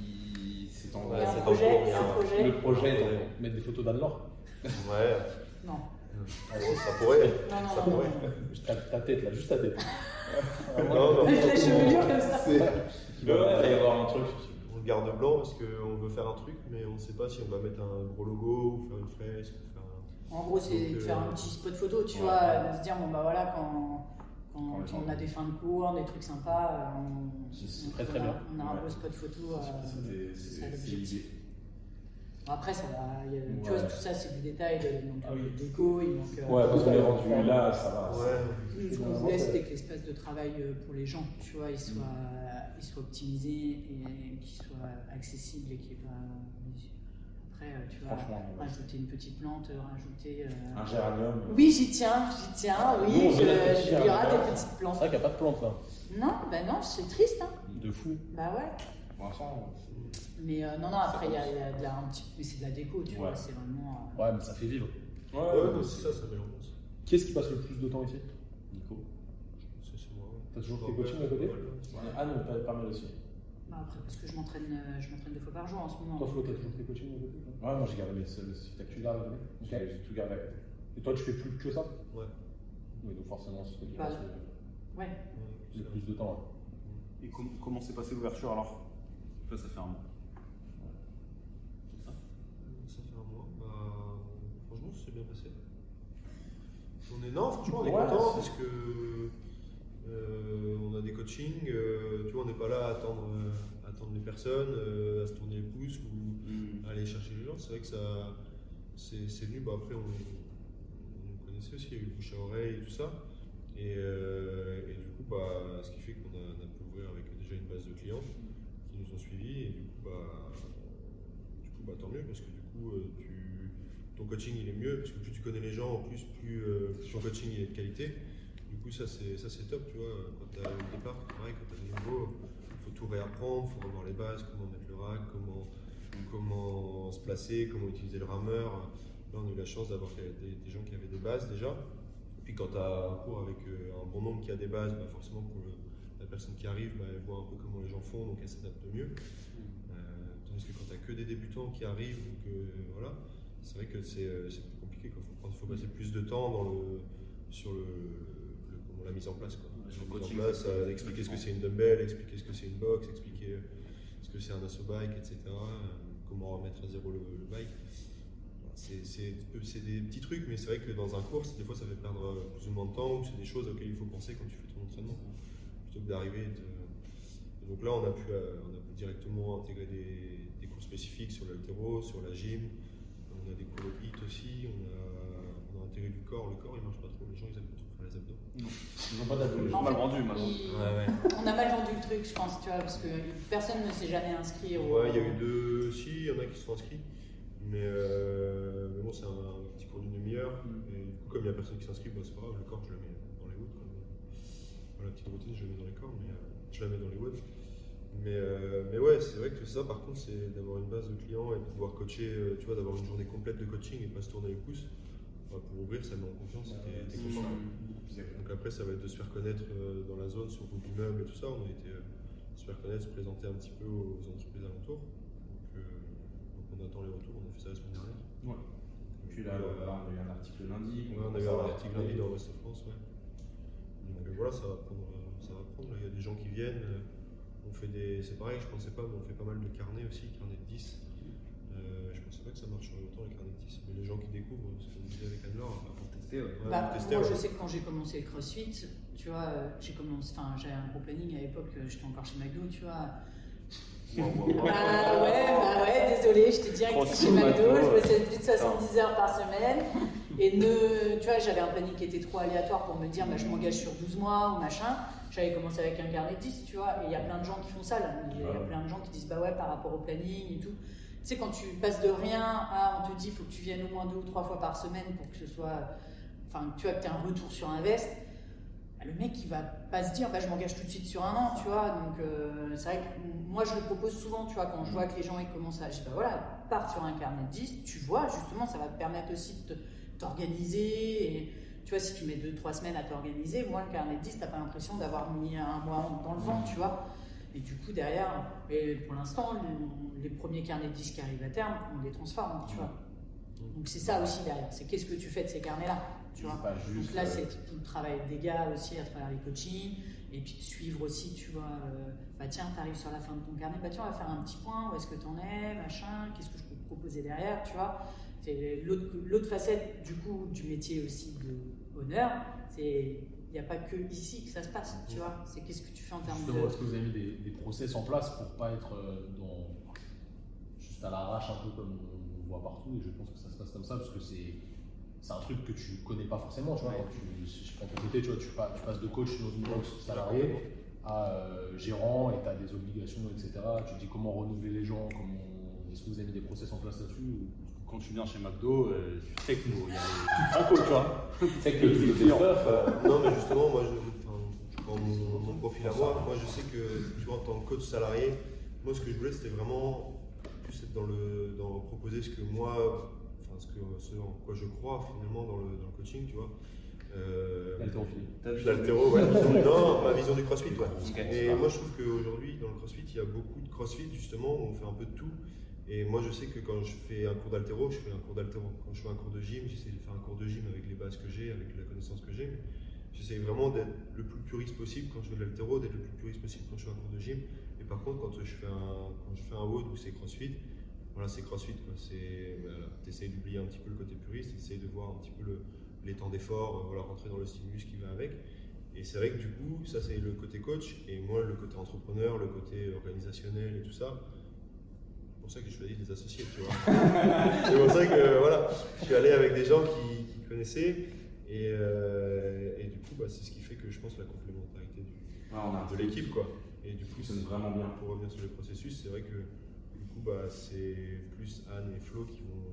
il s'est en un c'est projet, encore- il y a un projet. Le projet est en Ouais. Mettre des photos d'Anne-Laure. Ouais, Non, Bon, ça pourrait. non, non, Ça non, pourrait. non. Juste ta, ta tête là, juste ta tête. Non, non. Avec la chevelure comme ça. Il va y avoir un truc. On le garde blanc parce qu'on veut faire un truc, mais on ne sait pas si on va mettre un gros logo ou faire une fresque ou faire un, En gros, c'est de euh, faire un petit spot photo, tu ouais, vois, ouais. de se dire, bon bah voilà, quand, quand on a des fins de cours, des trucs sympas, euh, on, très, très on a- bien. On a un Ouais. beau spot photo. euh, C'est- l'objectif. l'idée. Bon, Après, ça va, il y a- tu Ouais. vois, tout ça, c'est du détail, de, donc, Ah oui. le déco, il manque. euh, Ouais, Parce qu'on est rendu là, ça va. Ouais. Ce qu'on voulait, c'était que l'espace de travail euh, pour les gens, tu vois, il soit, il soit optimisé et qu'il soit accessible et qu'il n'y ait pas. Après, euh, tu vois, Franchement, ouais. rajouter une petite plante, rajouter. euh, Un géranium. Oui, j'y tiens, j'y tiens, oui, il y aura des petites C'est plantes. vrai qu'il n'y a pas de plantes là. Non, bah non, c'est triste, hein. De fou. Bah ouais. Pour l'instant, Mais euh, non, non, après, il y a, il y a de la, un petit. Mais c'est de la déco, tu Ouais. vois, c'est vraiment. euh, Ouais, mais ça fait vivre. Ouais, Ouais, non, c'est ça, ça met l'ambiance. Qui est-ce qui passe le plus de temps ici? Nico. C'est c'est moi. ouais. T'as toujours tes Ouais, coachings à côté? ouais. Ah non, pas, pas mal aussi. bah après, parce que je m'entraîne euh, je m'entraîne deux fois par jour en ce moment. Toi, Flo, t'as toujours tes coachings à côté? Ouais, moi j'ai gardé mes Tu gardes à côté J'ai j'ai tout gardé à côté. Et toi, tu fais plus que ça? Ouais. Oui, donc forcément, c'est toi qui passes le- Ouais. le plus de temps. ouais. Et com- comment s'est passée l'ouverture alors? Ça fait un mois. C'est ça Ça fait un mois. Bah, franchement, ça s'est bien passé. On est non, franchement, on est Ouais, content c'est- parce que euh, on a des coachings. euh, tu vois, on n'est pas là à attendre, euh, à attendre les personnes, à se tourner les pouces ou aller chercher les gens. C'est vrai que ça, c'est c'est venu. Bah, après, on, on connaissait aussi. Il y a eu le bouche à oreille et tout ça. Et, et du coup, bah, ce qui fait qu'on a, on a pu ouvrir avec déjà une base de clients nous ont suivis. Et du coup, bah, du coup, bah, tant mieux parce que du coup, euh, tu, ton coaching il est mieux parce que plus tu connais les gens, en plus, plus, euh, ton coaching il est de qualité. Du coup, ça c'est top, tu vois. Quand tu as le départ, pareil, quand tu as le niveau, faut tout réapprendre, faut revoir les bases, comment mettre le rack, comment, comment se placer, comment utiliser le rameur. Là, on a eu la chance d'avoir des, des gens qui avaient des bases déjà. Puis quand tu as un cours avec euh, un bon nombre qui a des bases, bah, forcément pour le- la personne qui arrive, bah, elle voit un peu comment les gens font, donc elle s'adapte mieux. Euh, tandis que quand tu as que des débutants qui arrivent, donc, euh, voilà, c'est vrai que c'est euh, plus compliqué. Il faut, passer plus de temps dans le, sur le, le- comment, la mise en place. Quoi. Ouais, La mise en place, c'est- euh, expliquer ce que c'est une dumbbell, expliquer ce que c'est une box, expliquer ce que c'est un asso bike, etc. comment remettre à zéro le, le bike. C'est des petits trucs, mais c'est vrai que dans un cours, des fois ça fait perdre plus ou moins de temps, ou c'est des choses auxquelles il faut penser quand tu fais ton entraînement, plutôt que d'arriver de- donc là, on a pu, euh, on a pu directement intégrer des, des cours spécifiques sur l'altéro, sur la gym. On a des cours de HIIT aussi. On a, on a intégré du corps. Le corps, il marche pas trop. Les gens, ils aiment trop faire les abdos. Ils ont pas d'abdos. Mal fait, vendu, mal vendu. il- On a mal vendu le truc, je pense, tu vois, parce que personne ne s'est jamais inscrit au. Ouais, il y a eu deux. Si, il y en a qui se sont inscrits. Mais, euh, mais bon, c'est un petit cours d'une demi-heure. Et du coup, comme il n'y a personne qui s'inscrit, bah, c'est pas grave. Le corps, je le mets dans les woods. quoi. Voilà, la petite routine, je la mets dans les corps, mais euh, je la mets dans les woods. Mais, euh, mais ouais, c'est vrai que ça, par contre, c'est d'avoir une base de clients et de pouvoir coacher, euh, tu vois, d'avoir une journée complète de coaching et pas se tourner les pouces. Pour ouvrir, ça met en confiance. et t'es-. Donc après, ça va être de se faire connaître euh, dans la zone, sur le groupe immeuble et tout ça. On a été se faire connaître, se présenter un petit peu aux entreprises alentours. Donc, euh, donc on attend les retours. On a fait ça la semaine dernière. Ouais. Donc, Puis là, euh, on a eu un article lundi. Ouais, on a eu un article lundi dans of France, ouais. Donc euh, voilà, ça va prendre. euh, Ça va prendre. Il y a des gens qui viennent. euh, On fait des. C'est pareil, je pensais pas, mais on fait pas mal de carnets aussi, carnets de 10. Euh, je pensais pas que ça marcherait autant les carnets de 10. Mais les gens qui découvrent, ce qu'on disait avec Anne-Laure, Pour tester, ouais. ouais, Bah, on testait, moi, ouais. je sais que quand j'ai commencé le crossfit, tu vois, j'ai commencé, enfin, j'avais un gros planning à l'époque, j'étais encore chez McDo, tu vois. Wow, wow, wow. Bah ouais, bah ouais, désolé, j'étais direct chez McDo, je faisais plus de 70 heures par semaine. Et ne, tu vois, j'avais un planning qui était trop aléatoire pour me dire, bah, je m'engage sur 12 mois ou machin. J'avais commencé avec un carnet de 10, tu vois, et il y a plein de gens qui font ça, là. Il y a plein de gens qui disent, bah ouais, par rapport au planning et tout. Tu sais, quand tu passes de rien à, on te dit, il faut que tu viennes au moins deux ou trois fois par semaine pour que ce soit, enfin, tu vois, que tu aies un retour sur invest. Bah, le mec, il va pas se dire, bah, je m'engage tout de suite sur un an, tu vois. Donc, euh, c'est vrai que moi, je le propose souvent, tu vois, quand je vois que les gens ils commencent à. Je dis, bah voilà, pars sur un carnet de 10, tu vois, justement, ça va te permettre aussi de te- t'organiser. Et tu vois, si tu mets 2-3 semaines à t'organiser, moi, le carnet de 10, t'as pas l'impression d'avoir mis un mois dans le vent, tu vois. Et du coup, derrière, et pour l'instant, le- les premiers carnets de 10 qui arrivent à terme, on les transforme, tu vois. Donc, c'est ça aussi derrière, c'est qu'est-ce que tu fais de ces carnets-là, tu vois. Pas juste. Donc là, euh, c'est tout le travail des gars aussi à travers les coachings. Et puis de suivre aussi, tu vois, euh, bah tiens, tu arrives sur la fin de ton carnet, bah tiens, on va faire un petit point, où est-ce que tu en es, machin, qu'est-ce que je peux te proposer derrière, tu vois. C'est l'autre facette du coup du métier aussi de honneur, c'est il n'y a pas que ici que ça se passe, tu vois. C'est qu'est-ce que tu fais en termes Justement, de. est-ce que vous avez mis des, des process en place pour pas être euh, dans, juste à l'arrache un peu comme on voit partout Et je pense que ça se passe comme ça parce que c'est c'est un truc que tu connais pas forcément. Tu vois, tu, je prends ton côté, tu, vois, tu, pas- tu passes de coach dans une box salarié à euh, gérant et tu as des obligations, etc. Tu te dis comment renouveler les gens, comment est-ce que vous avez mis des process en place là-dessus ou- Quand tu viens chez McDo, euh, tu sais que nous, il y a les Franco, tu vois. Tu sais que le client, Euh, non, mais justement, moi, je, prends mon, mon profil à moi. Moi, je sais que, tu vois, en tant que coach salarié, moi, ce que je voulais, c'était vraiment plus être dans le, dans proposer ce que moi, enfin, ce, que, ce en quoi je crois finalement dans le, dans le coaching, tu vois. Euh. L'altéro, ouais. non, ma vision du crossfit, ouais. Et moi, je trouve qu'aujourd'hui, dans le crossfit, il y a beaucoup de crossfit, justement, où on fait un peu de tout. Et moi, je sais que quand je fais un cours d'altéro, je fais un cours d'altéro. Quand je fais un cours de gym, j'essaie de faire un cours de gym avec les bases que j'ai, avec la connaissance que j'ai. J'essaie vraiment d'être le plus puriste possible quand je fais de l'altéro, d'être le plus puriste possible quand je fais un cours de gym. Et par contre, quand je fais un, quand je fais un WOD où c'est crossfit, voilà, c'est crossfit. Tu essayes d'oublier un petit peu le côté puriste, tu essayes de voir un petit peu le- les temps d'effort, euh, voilà, rentrer dans le stimulus qui va avec. Et c'est vrai que du coup, ça c'est le côté coach, et moi le côté entrepreneur, le côté organisationnel et tout ça. C'est pour ça que j'ai choisi des associés, tu vois. c'est pour ça que voilà, je suis allé avec des gens qui, qui connaissaient, et, euh, et du coup, bah, c'est ce qui fait que je pense la complémentarité du, Ouais, on a un de l'équipe, quoi. Et du coup, fonctionne vraiment bien. Pour revenir sur le processus, c'est vrai que du coup, bah, c'est plus Anne et Flo qui vont,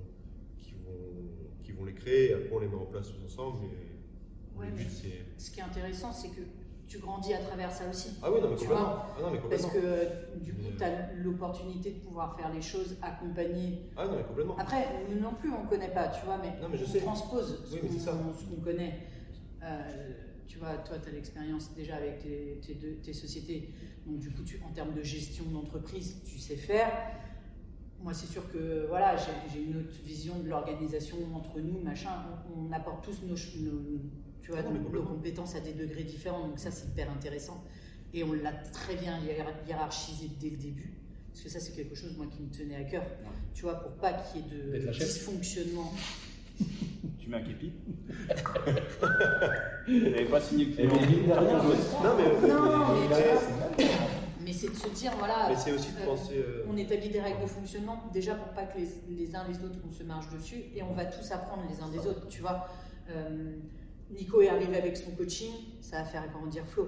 qui vont, qui vont les créer. Et après, on les met en place tous ensemble. Mais Ouais, le but, mais c'est. ce qui est intéressant, c'est que tu grandis à travers ça aussi. Ah oui, non, mais complètement. Ah non, mais Parce que du coup, tu as l'opportunité de pouvoir faire les choses accompagnées. Ah non, mais complètement. Après, nous non plus, on ne connaît pas, tu vois, mais, Non, mais je on sais. transpose ce Oui, qu'on connaît. Euh, tu vois, toi, tu as l'expérience déjà avec tes, tes deux- tes sociétés. Donc, du coup, tu, en termes de gestion d'entreprise, tu sais faire. Moi, c'est sûr que voilà, j'ai une autre vision de l'organisation entre nous, machin. On, on apporte tous nos- tu vois, Ah nos complètement. compétences à des degrés différents. Donc, ça, c'est hyper intéressant. Et on l'a très bien hiérar- hiérarchisé dès le début. Parce que ça, c'est quelque chose, moi, qui me tenait à cœur. Tu vois, pour pas qu'il y ait de dysfonctionnement. Tu mets un képi Il n'avait pas signé le de Non, mais, Non, mais mais, c'est de se dire, voilà, mais c'est aussi de euh, penser. euh, on établit des règles de fonctionnement déjà pour pas que les, les uns les autres on se marche dessus et on va tous apprendre les uns des autres, tu vois. Euh, Nico est arrivé avec son coaching, ça va faire grandir Flo.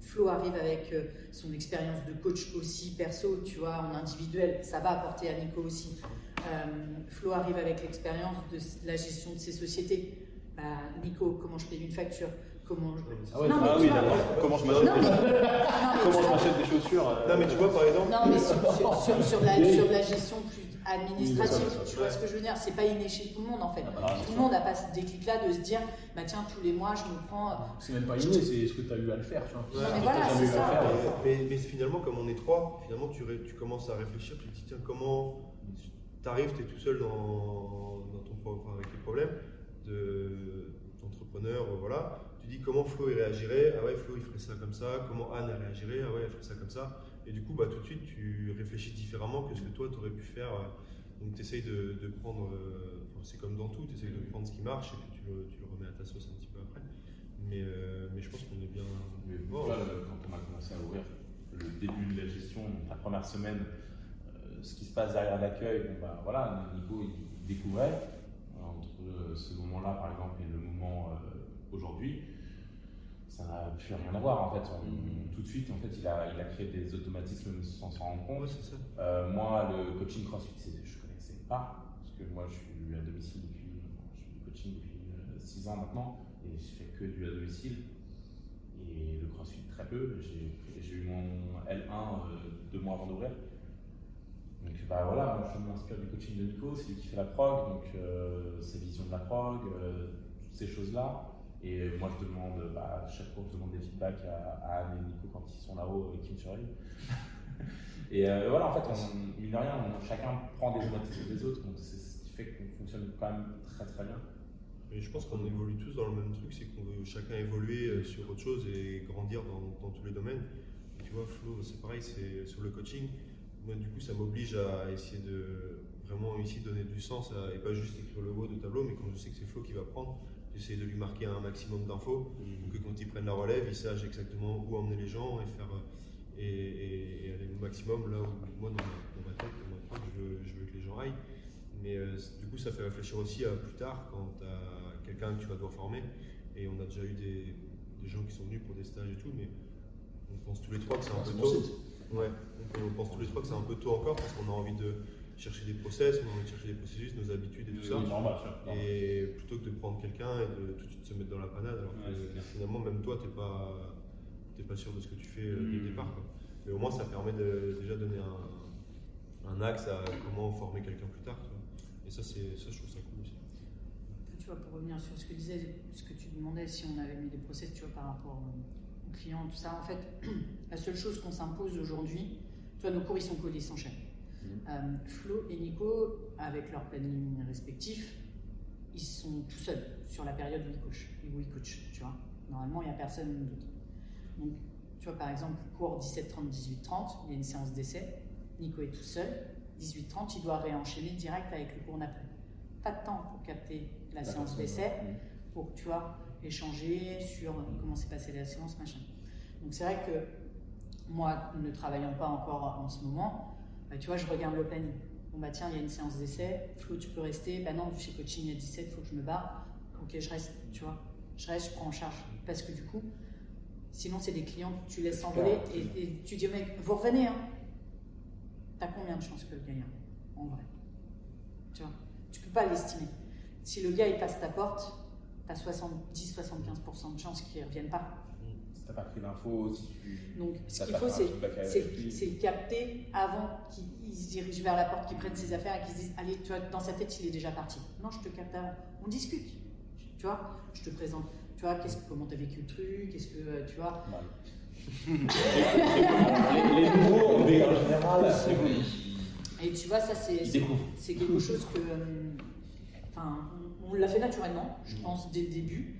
Flo arrive avec euh, son expérience de coach aussi perso, tu vois, en individuel, ça va apporter à Nico aussi. Euh, Flo arrive avec l'expérience de la gestion de ses sociétés. Bah, Nico, comment je paye une facture? Comment je... Ah ouais, Non, mais Ah tu oui, vois-. Comment je m'achète des, chaussures euh, Non, mais tu vois, par exemple. non, mais sur, sur, sur- sur la, sur la gestion plus administrative, Oui, tu vois ce que je veux dire C'est pas inné chez tout le monde en fait. Ah, bah, tout le monde n'a pas ce déclic-là de se dire, bah tiens, tous les mois je me prends. C'est même pas inné, c'est ce que tu as eu à le faire, tu vois. Ouais, Non, mais voilà, c'est ça. faire, finalement, comme on est trois, finalement, tu, ré- tu commences à réfléchir, tu te dis, tiens, comment t'arrives, tu es tout seul dans, dans ton, enfin, avec tes problèmes de- d'entrepreneur, euh, voilà. Tu dis comment Flo il réagirait, ah ouais, Flo il ferait ça comme ça, comment Anne elle réagirait, ah ouais, elle ferait ça comme ça. Et du coup, bah, tout de suite, tu réfléchis différemment que ce que toi, tu aurais pu faire. euh, Donc, tu essayes de, de prendre, euh, c'est comme dans tout, tu essayes de prendre ce qui marche et puis tu le, tu le remets à ta sauce un petit peu après. Mais, euh, mais je pense qu'on est bien. Mais Bon, le- quand on a commencé à ouvrir le début de la gestion, la première semaine, euh, ce qui se passe derrière l'accueil, bon, bah, voilà, Nico il découvrait. Euh, Entre ce moment-là, par exemple, et le moment aujourd'hui, ça n'a plus rien à voir. En fait, On- tout de suite, en fait, il a, il a créé des automatismes sans s'en rendre compte. Ouais, c'est ça. Euh, moi, le coaching CrossFit, je connaissais pas, parce que moi, je suis à domicile depuis, enfin, je fais du coaching depuis 6 ans maintenant, et je fais que du à domicile. Et le CrossFit, très peu. J'ai eu mon L1 euh, deux mois avant d'ouvrir. Donc, bah voilà, moi, je m'inspire du coaching de Nico, c'est lui qui fait la prog, donc euh, ses visions de la prog, euh, toutes ces choses-là. Et euh, moi, je demande, bah, chaque fois, je demande des feedbacks à, à Anne et Nico quand ils sont là-haut et qui me surveillent. Et euh, voilà, en fait, on, mine de rien, on- chacun prend des automatismes des autres, donc c'est ce qui fait qu'on fonctionne quand même très très bien. Je pense qu'on évolue tous dans le même truc, c'est qu'on veut chacun évoluer euh, sur autre chose et grandir dans, tous les domaines. Tu vois, Flo, c'est pareil, c'est sur le coaching. Moi, du coup, ça m'oblige à essayer de vraiment ici donner du sens et pas juste écrire le logo de tableau, mais quand je sais que c'est Flo qui va prendre, j'essaie de lui marquer un maximum d'infos pour que quand il prenne la relève, il sache exactement où emmener les gens et faire euh, et, et- et aller au maximum là où moi dans ma, dans ma tête, dans ma tête, je, veux, je veux que les gens aillent. Mais euh, du coup, ça fait réfléchir aussi à plus tard quand tu as quelqu'un que tu vas devoir former. Et on a déjà eu des, des gens qui sont venus pour des stages et tout, mais on pense tous les trois que c'est un C'est peu tôt. Ouais, on pense tous les trois que c'est un peu tôt encore parce qu'on a envie de chercher des process, on a envie de chercher des processus, nos habitudes et tout ça. Oui, normal, ça. normal. Et plutôt que de prendre quelqu'un et de tout de suite se mettre dans la panade, alors que Ouais, finalement, même toi, t'es pas, t'es pas sûr de ce que tu fais euh, dès le Mm. départ. quoi. Mais au moins, ça permet de déjà donner un, un axe à comment former quelqu'un plus tard. tu. Et ça, c'est, ça, je trouve ça cool aussi. Tu vois, pour revenir sur ce que disais, ce que tu demandais, si on avait mis des process, tu vois, par rapport aux clients, tout ça, en fait, la seule chose qu'on s'impose aujourd'hui, tu vois, nos cours, ils sont collés, ils s'enchaînent. Mhm. Euh, Flo et Nico, avec leur planning respectif, ils sont tout seuls sur la période où ils coachent, où ils coachent, tu vois. Normalement, il n'y a personne d'autre. Donc, tu vois, par exemple, cours 17-30, 18-30, il y a une séance d'essai, Nico est tout seul, 18-30, il doit réenchaîner direct avec le cours d'après. Pas de temps pour capter la séance d'essai, pour, tu vois, échanger sur comment s'est passée la séance, machin. Donc c'est vrai que moi, ne travaillant pas encore en ce moment, bah, tu vois, je regarde le planning. Bon bah tiens, il y a une séance d'essai, Flo, tu peux rester, bah non, chez coaching à 17, il faut que je me barre, ok, je reste, tu vois, je reste, je prends en charge. Parce que du coup, sinon c'est des clients que tu laisses s'envoler et, et tu dis mec, vous revenez, hein. T'as combien de chances que le gars y en vrai? Tu vois, tu peux pas l'estimer. Si le gars il passe ta porte, t'as 70-75% de chances qu'il ne revienne pas. T'as pas pris l'info, si tu. Donc, ce t'as qu'il faut, c'est capter avant qu'il il se dirige vers la porte, qu'il prenne ses affaires et qu'il se dise Allez, tu vois, dans sa tête, il est déjà parti. Non, je te capte avant. On discute. Tu vois, je te présente. Tu vois, qu'est-ce que- comment tu as vécu le truc Est-ce que, euh, tu vois, les, les nouveaux, on est en général. Et tu vois, ça, c'est quelque chose que. euh, Enfin, on, on l'a fait naturellement, je Mm. pense, dès le début.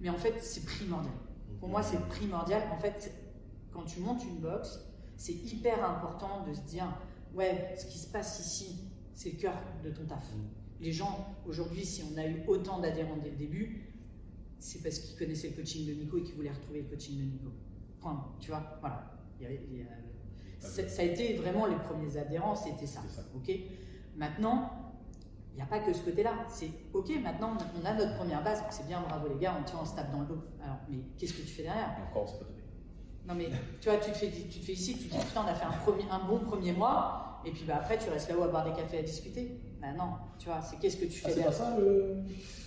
Mais en fait, c'est primordial. Pour moi, c'est primordial. En fait, quand tu montes une box, c'est hyper important de se dire ouais, ce qui se passe ici, c'est le cœur de ton taf. Les gens, aujourd'hui, si on a eu autant d'adhérents dès le début, c'est parce qu'ils connaissaient le coaching de Nico et qu'ils voulaient retrouver le coaching de Nico. Point. Tu vois, voilà. Il y avait- il y a- ça, ça a été vraiment les premiers adhérents, c'était ça. Ça. Ok? Maintenant, n'y a pas que ce côté-là. C'est ok. Maintenant, on a notre première base. C'est bien, bravo les gars. On tient, on se tape dans le dos. Alors, mais qu'est-ce que tu fais derrière? Et encore, c'est pas. Non mais tu vois, tu te fais, tu te fais ici, tu te dis putain, on a fait un, premier, un bon premier mois, et puis bah, après tu restes là-haut à boire des cafés à discuter. Bah non, tu vois, c'est qu'est-ce que tu Ah, fais c'est pas derrière ça le.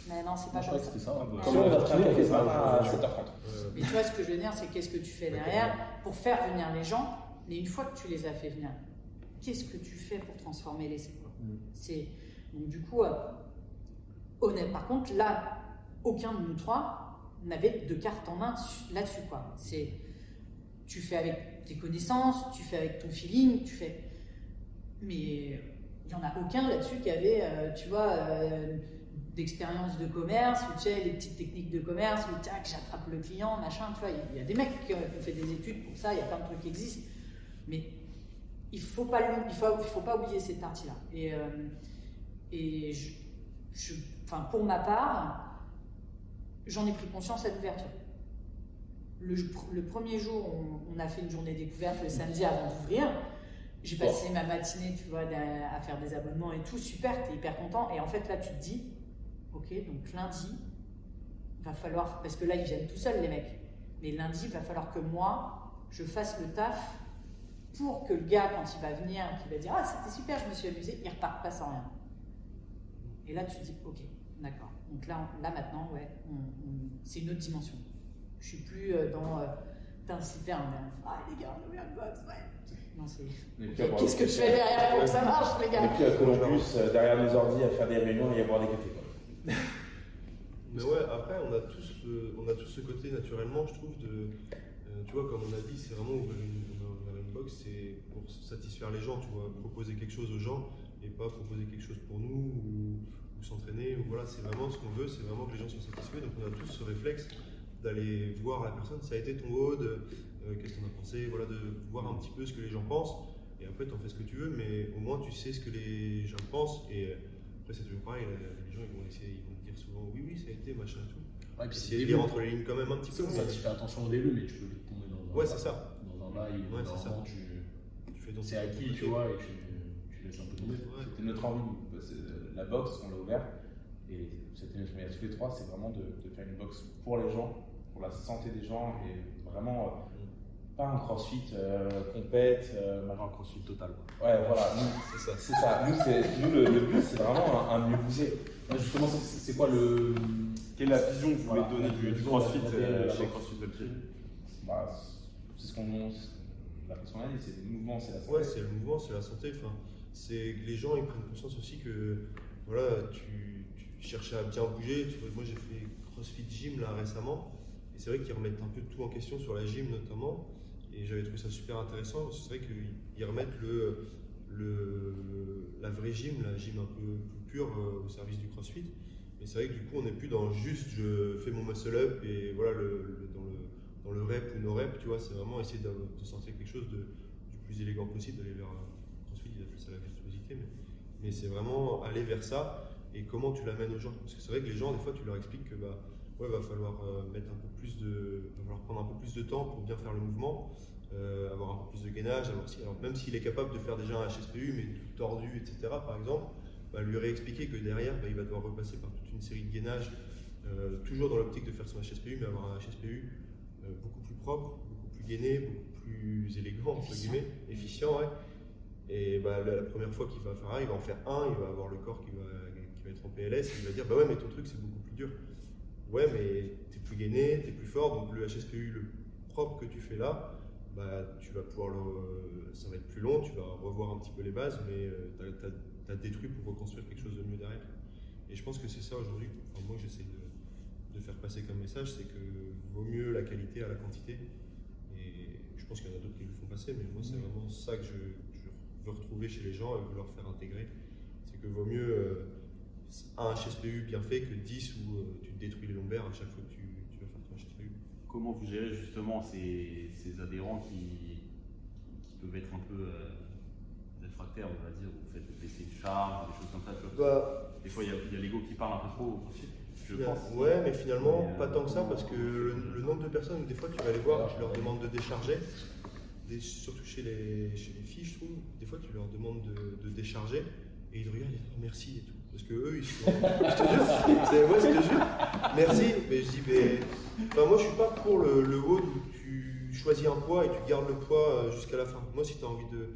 Mais non, c'est pas que ça. c'était ça. Ah, bah, Comment on va ça à 7h30 Euh, Mais tu vois, ce que je veux dire, c'est qu'est-ce que tu fais derrière pour faire venir les gens, mais une fois que tu les as fait venir, qu'est-ce que tu fais pour transformer quoi Mm. C'est donc du coup, euh, honnête. Par contre, là, aucun de nous trois n'avait de carte en main su- là-dessus quoi. C'est tu fais avec tes connaissances, tu fais avec ton feeling, tu fais. Mais il n'y en a aucun là-dessus qui avait, euh, tu vois, euh, d'expérience de commerce, ou tu les petites techniques de commerce, où tac, j'attrape le client, machin, tu vois. Il y a des mecs qui ont fait des études pour ça, il y a plein de trucs qui existent. Mais il ne faut, pas faut, faut pas oublier cette partie-là. Et, euh, et je, je- enfin, pour ma part, j'en ai pris conscience à l'ouverture. Le, le premier jour, on, on a fait une journée découverte le samedi avant d'ouvrir. J'ai passé ma matinée, tu vois, à faire des abonnements et tout, super, t'es hyper content. Et en fait, là, tu te dis, ok, donc lundi, va falloir, parce que là, ils viennent tout seuls, les mecs. Mais lundi, il va falloir que moi, je fasse le taf pour que le gars, quand il va venir, qui va dire, ah, c'était super, je me suis amusé, il repart pas sans rien. Et là, tu te dis, ok, d'accord. Donc là, là maintenant, ouais, c'est une autre dimension. Je suis plus euh, dans euh, t'inciter à un ah les gars, on a ouvert une box, ouais. Non, c'est. Qu'est-ce que je fais derrière pour que ça marche, les On gars est plus à Columbus, euh, derrière les ordi, à faire des réunions et à boire des cafés. quoi. Mais ouais, après, on a tous, euh, on a tous ce côté naturellement, je trouve, de. euh, tu vois, comme on a dit, c'est vraiment ouvrir une, ouvrir une box, c'est pour satisfaire les gens, tu vois, proposer quelque chose aux gens et pas proposer quelque chose pour nous ou, ou s'entraîner. Voilà, c'est vraiment ce qu'on veut, c'est vraiment que les gens soient satisfaits. Donc on a tous ce réflexe d'aller voir la personne. Ça a été ton haut, qu'est-ce que t'en as pensé, voilà, de voir un petit peu ce que les gens pensent. Et après, tu en fais ce que tu veux, mais au moins tu sais ce que les gens pensent. Et après, c'est toujours pareil, les gens ils vont, essayer, ils vont dire souvent oui, oui, ça a été, machin et tout. Ouais, puis Essayer de début, lire entre les lignes quand même un petit peu. Ça, tu fais attention au début, mais tu peux vite tomber dans un, Ouais, c'est ça. dans un bail Ouais, c'est ça. tu, Tu fais ton c'est acquis, tu vois, et tu, tu laisses un peu tomber. C'était notre envie, c'est- la boxe, on l'a ouvert, et c'était notre mais à tous les trois, c'est vraiment de, de faire une boxe pour les gens, pour la santé des gens, et vraiment euh, pas un crossfit euh, compète, euh. Un crossfit total. quoi. Ouais, voilà, nous, C'est ça. c'est ça. Nous, c'est- nous, le, le but, c'est vraiment un, un mieux. Ouais, justement, c'est c'est quoi le. Quelle est la vision que vous voulez Voilà, donner la du, crossfit euh, chez CrossFit Belgique Bah, c'est ce qu'on la dit, c'est le mouvement, c'est la santé. Ouais, c'est le mouvement, c'est la santé. Enfin, c'est que les gens ils prennent conscience aussi que voilà, tu, tu cherchais à bien bouger. Tu moi, j'ai fait CrossFit Gym là récemment, et c'est vrai qu'ils remettent un peu tout en question sur la gym notamment. Et j'avais trouvé ça super intéressant. C'est vrai qu'ils remettent le, le, la vraie gym, la gym un peu plus pure euh, au service du CrossFit. Mais c'est vrai que du coup, on n'est plus dans juste je fais mon muscle up et voilà dans le dans le rep ou no rep, tu vois, c'est vraiment essayer de, de quelque chose de, du plus élégant possible, d'aller vers CrossFit, ils appellent ça la virtuosité, mais, mais c'est vraiment aller vers ça et comment tu l'amènes aux gens. Parce que c'est vrai que les gens, des fois, tu leur expliques que bah, ouais, va falloir euh, mettre un peu plus de, va falloir prendre un peu plus de temps pour bien faire le mouvement, euh, avoir un peu plus de gainage, si, alors même s'il est capable de faire déjà un HSPU, mais tout tordu, etc., par exemple, bah, lui réexpliquer que derrière, bah, il va devoir repasser par toute une série de gainages, euh, toujours dans l'optique de faire son HSPU, mais avoir un HSPU euh, beaucoup plus propre, beaucoup plus gainé, beaucoup plus élégant, entre guillemets, efficient, ouais. Et bah, la, la première fois qu'il va faire un, il va en faire un, il va avoir le corps qui va, qui va être en PLS, et il va dire Bah ouais, mais ton truc c'est beaucoup plus dur. Ouais, mais t'es plus gainé, t'es plus fort, donc le HSPU, le propre que tu fais là, bah, tu vas pouvoir le. Ça va être plus long, tu vas revoir un petit peu les bases, mais tu as, détruit pour reconstruire quelque chose de mieux derrière. Et je pense que c'est ça aujourd'hui, enfin, moi j'essaie de, de faire passer comme message, c'est que vaut mieux la qualité à la quantité. Et je pense qu'il y en a d'autres qui le font passer, mais moi c'est vraiment ça que je, je veux retrouver chez les gens et veux leur faire intégrer. C'est que vaut mieux euh, un HSPU bien fait que 10 où euh, tu te détruis les lombaires à chaque fois que tu, tu vas faire ton HSPU. Comment vous gérez justement ces, ces adhérents qui, qui peuvent être un peu euh, réfractaires, on va dire, au fait de baisser une charge, des choses comme ça Bah, Des fois, il y a- l'ego qui parle un peu trop je pense. Ouais, mais finalement, euh, pas tant que ça, parce que le, le nombre de personnes, des fois, tu vas les voir, tu leur demandes de décharger, des- surtout chez les, chez les filles, je trouve, des fois, tu leur demandes de, de décharger, et ils te regardent, ils disent merci et tout. Parce que eux, ils sont. je te jure, c'est moi, je te jure, merci, mais je dis, mais. Enfin, moi, je suis pas pour le, le haut où tu choisis un poids et tu gardes le poids euh, jusqu'à la fin. Moi, si tu as envie de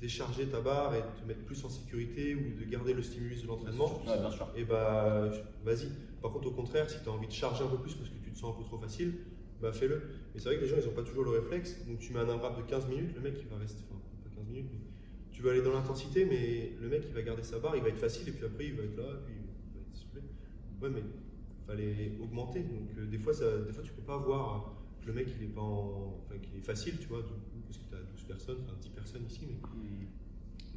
décharger ta barre et de te mettre plus en sécurité ou de garder le stimulus de l'entraînement, Ouais, et bah vas-y. Par contre, au contraire, si tu as envie de charger un peu plus parce que tu te sens un peu trop facile, bah fais-le. Mais c'est vrai que les gens, ils n'ont pas toujours le réflexe. Donc tu mets un AMRAP de 15 minutes, le mec, il va rester. Enfin, pas 15 minutes, mais tu vas aller dans l'intensité, mais le mec, il va garder sa barre, il va être facile, et puis après, il va être là, et puis il va être soufflé. Ouais, mais fallait augmenter. Donc euh, des, fois, ça, des fois, tu peux pas voir que le mec, il est pas en. Enfin, qu'il est facile, tu vois, du coup, parce que tu as 12 personnes, enfin 10 personnes ici, mais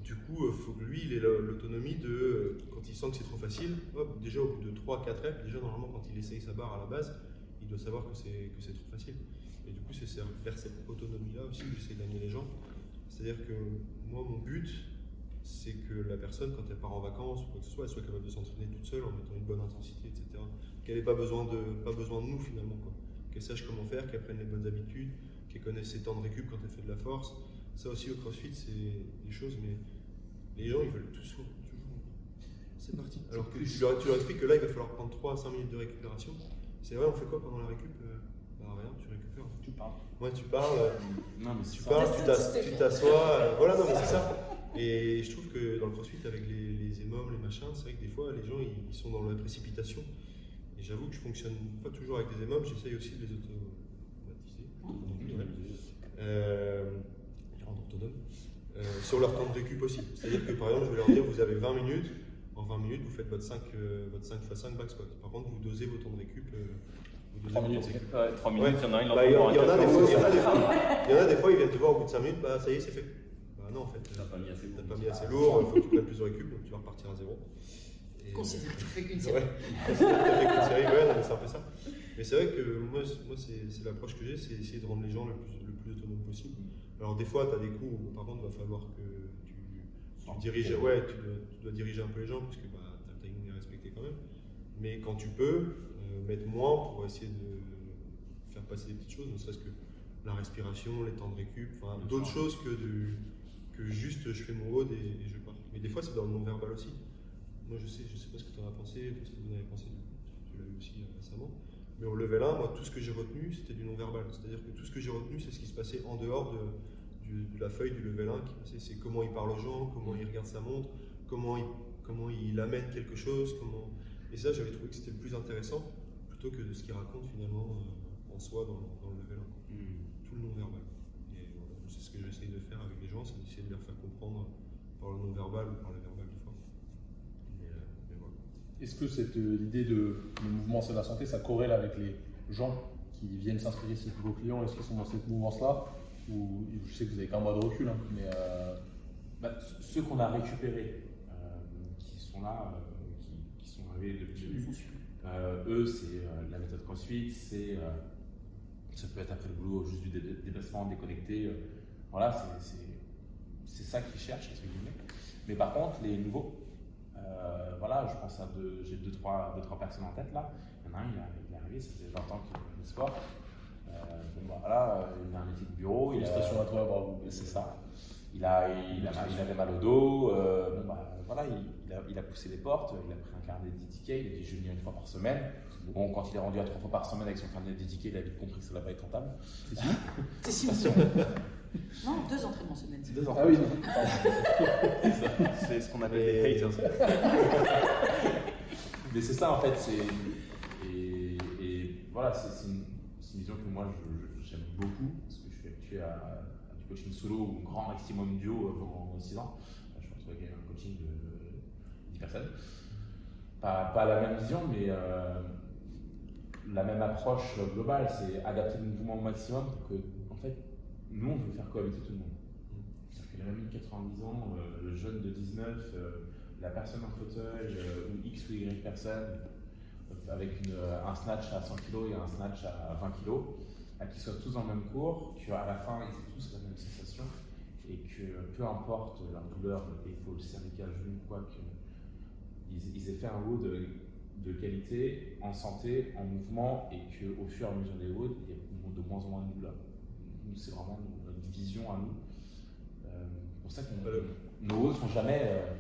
du coup, il faut que lui, il ait la- l'autonomie de, euh, quand il sent que c'est trop facile, hop, déjà au bout de 3-4 reps, déjà normalement quand il essaye sa barre à la base, il doit savoir que c'est que c'est trop facile. Et du coup, c'est vers cette autonomie-là aussi que j'essaie d'amener les gens. C'est-à-dire que moi, mon but, c'est que la personne, quand elle part en vacances ou quoi que ce soit, elle soit capable de s'entraîner toute seule en mettant une bonne intensité, etc. Qu'elle n'ait pas besoin de, pas besoin de nous finalement. Qu'elle sache comment faire, qu'elle prenne les bonnes habitudes, qu'elle connaisse ses temps de récup quand elle fait de la force. Ça aussi au crossfit, c'est des choses, mais les gens ils veulent tout toujours. toujours. C'est parti. Alors que tu leur, tu leur expliques que là il va falloir prendre 3 à 5 minutes de récupération. C'est vrai, on fait quoi pendant la récup Euh, Rien, tu récupères. Tu parles. Ouais, tu parles, euh, Non, mais tu c'est ça. parles, tu t'as- tu t'assois, euh, voilà, non mais c'est ça. Et je trouve que dans le crossfit, avec les, les émomes, les machins, c'est vrai que des fois, les gens, ils, ils sont dans la précipitation. Et j'avoue que je fonctionne pas toujours avec des émomes, j'essaye aussi de les automatiser. Euh, rendre autonomes. Euh, sur leur temps de récup aussi. C'est-à-dire que par exemple, je vais leur dire, vous avez 20 minutes, en 20 minutes, vous faites votre 5, euh, votre 5 x 5 back squat. Par contre, vous dosez vos temps de récup. euh, 3 vos minutes, temps de récup. Ouais, 3 minutes, Ouais. il y en a un, il en Bah, faut il y, en- a des fois, il viennent te voir au bout de 5 minutes, bah ça y est, c'est fait. Bah non, en fait, T'as pas mis assez t'as lourd. pas mis assez lourd, il faut que tu prennes plus de récup, donc tu vas repartir à zéro. Considère que tu fais qu'une Ouais, série. considère que t'as fait qu'une série, ouais, mais c'est un peu ça. Mais c'est vrai que moi, c'est- moi c'est c'est l'approche que j'ai, c'est essayer de rendre les gens le plus, le plus autonome possible. Alors des fois, tu as des coups où par contre, il va falloir que tu, tu diriges, ouais, tu dois, tu dois diriger un peu les gens parce que bah, tu as le timing à respecter quand même. Mais quand tu peux, mettre moins pour essayer de faire passer des petites choses, ne serait-ce que la respiration, les temps de récup, enfin, d'autres choses que, de, que juste je fais mon road et, et je pars. Mais des fois, c'est dans le non-verbal aussi. Moi, je sais, je sais pas ce que tu en as pensé, ce que vous en avez pensé, tu l'as vu aussi euh, récemment. Mais au level 1, moi, tout ce que j'ai retenu, c'était du non-verbal. C'est-à-dire que tout ce que j'ai retenu, c'est ce qui se passait en dehors de, la feuille du level 1 qui passait. C'est comment il parle aux gens, comment il regarde sa montre, comment il, comment il amène quelque chose. Comment... Et ça, j'avais trouvé que c'était le plus intéressant, plutôt que de ce qu'il raconte finalement euh, en soi dans, dans le level 1 Hmm. tout le non-verbal. Et voilà, c'est ce que j'essaye de faire avec les gens, c'est d'essayer de leur faire comprendre par le non-verbal ou par le verbal des fois. Mais, euh, mais voilà. Est-ce que cette euh, l'idée de le mouvement c'est la santé, ça corrèle avec les gens qui viennent s'inscrire ici pour vos clients? Est-ce qu'ils sont dans cette mouvance-là? Ou je sais que vous avez qu'un mois de recul, hein, mais euh, Bah, ceux qu'on a récupérés, euh, qui sont là, euh, qui, qui sont arrivés depuis le début, euh, eux, c'est euh, la méthode CrossFit, c'est euh, ça peut être après le boulot juste du dé- déplacement déconnecté. euh, voilà, c'est- ça qu'ils cherchent, entre guillemets. Mais par contre, les nouveaux, euh, voilà, je pense à deux, j'ai deux trois, deux, trois personnes en tête là. Il y en a un, il, est arrivé, ça faisait 20 ans qu'il faisait du sport. Euh, bon, bah, voilà, euh, il a un métier de bureau. il a- félicitations à toi, bravo. c'est ça. Il, a, il, a, il avait mal au dos. euh, bon, bah, voilà, il, il a, il a poussé les portes. Il a pris un carnet de tickets. Il a dit Je vais venir une fois par semaine. Bon, quand il est rendu à trois fois par semaine avec son carnet de tickets, il a vite compris que ça ne va pas être rentable. C'est six Non, deux entraînements semaine. Deux. Ah oui, C'est ce qu'on appelle les haters. Mais c'est ça en fait. c'est- Et, et voilà, c'est une, une vision que moi j'aime beaucoup. Parce que je suis habitué à, coaching solo ou grand maximum duo euh, pendant 6 ans. Là, Je pense qu'il y a un coaching de 10 personnes. Pas, pas la même vision, mais euh, la même approche globale. C'est adapter le mouvement au maximum pour que, en fait, nous on veut faire cohabiter tout le monde. C'est-à-dire que la mamie de 90 ans, euh, le jeune de 19, euh, la personne en fauteuil euh, ou X ou Y personne euh, avec une, euh, un snatch à 100 kg et un snatch à 20 kg, à qu'ils soient tous dans le même cours, qu'à la fin ils aient tous la même sensation et que peu importe leur douleur, épaule, cervicale, genou, quoi, qu'ils ils aient fait un haut de, de qualité, en santé, en mouvement et qu'au fur et à mesure des hauts, il y ait de moins en moins de douleur. Nous, c'est vraiment notre vision à nous. Euh, c'est pour ça que nos hauts ne sont jamais euh,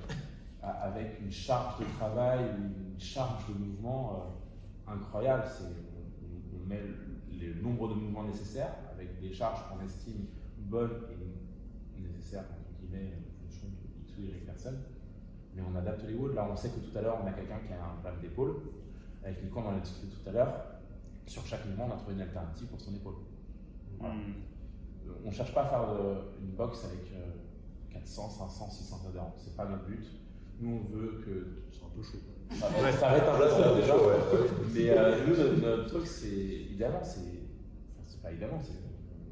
a- avec une charge de travail ou une charge de mouvement euh, incroyable. C'est, on, on met le, le nombre de mouvements nécessaires avec des charges qu'on estime bonnes et nécessaires, entre guillemets, en fonction de X ou Y personnes. Mais on adapte les hauts. Là, on sait que tout à l'heure, on a quelqu'un qui a un problème d'épaule. Avec Nico, on en a discuté tout à l'heure. Sur chaque mouvement, on a trouvé une alternative pour son épaule. Voilà. Hmm. On ne cherche pas à faire de- une box avec euh, 400, 500, 600 adhérents. C'est pas notre but. Nous, on veut que. c'est un peu chaud. Ça va être un peu ça, déjà. chaud, ouais, ouais. Mais euh, nous, notre, notre truc, c'est évidemment, c'est. Enfin, c'est pas évidemment, c'est.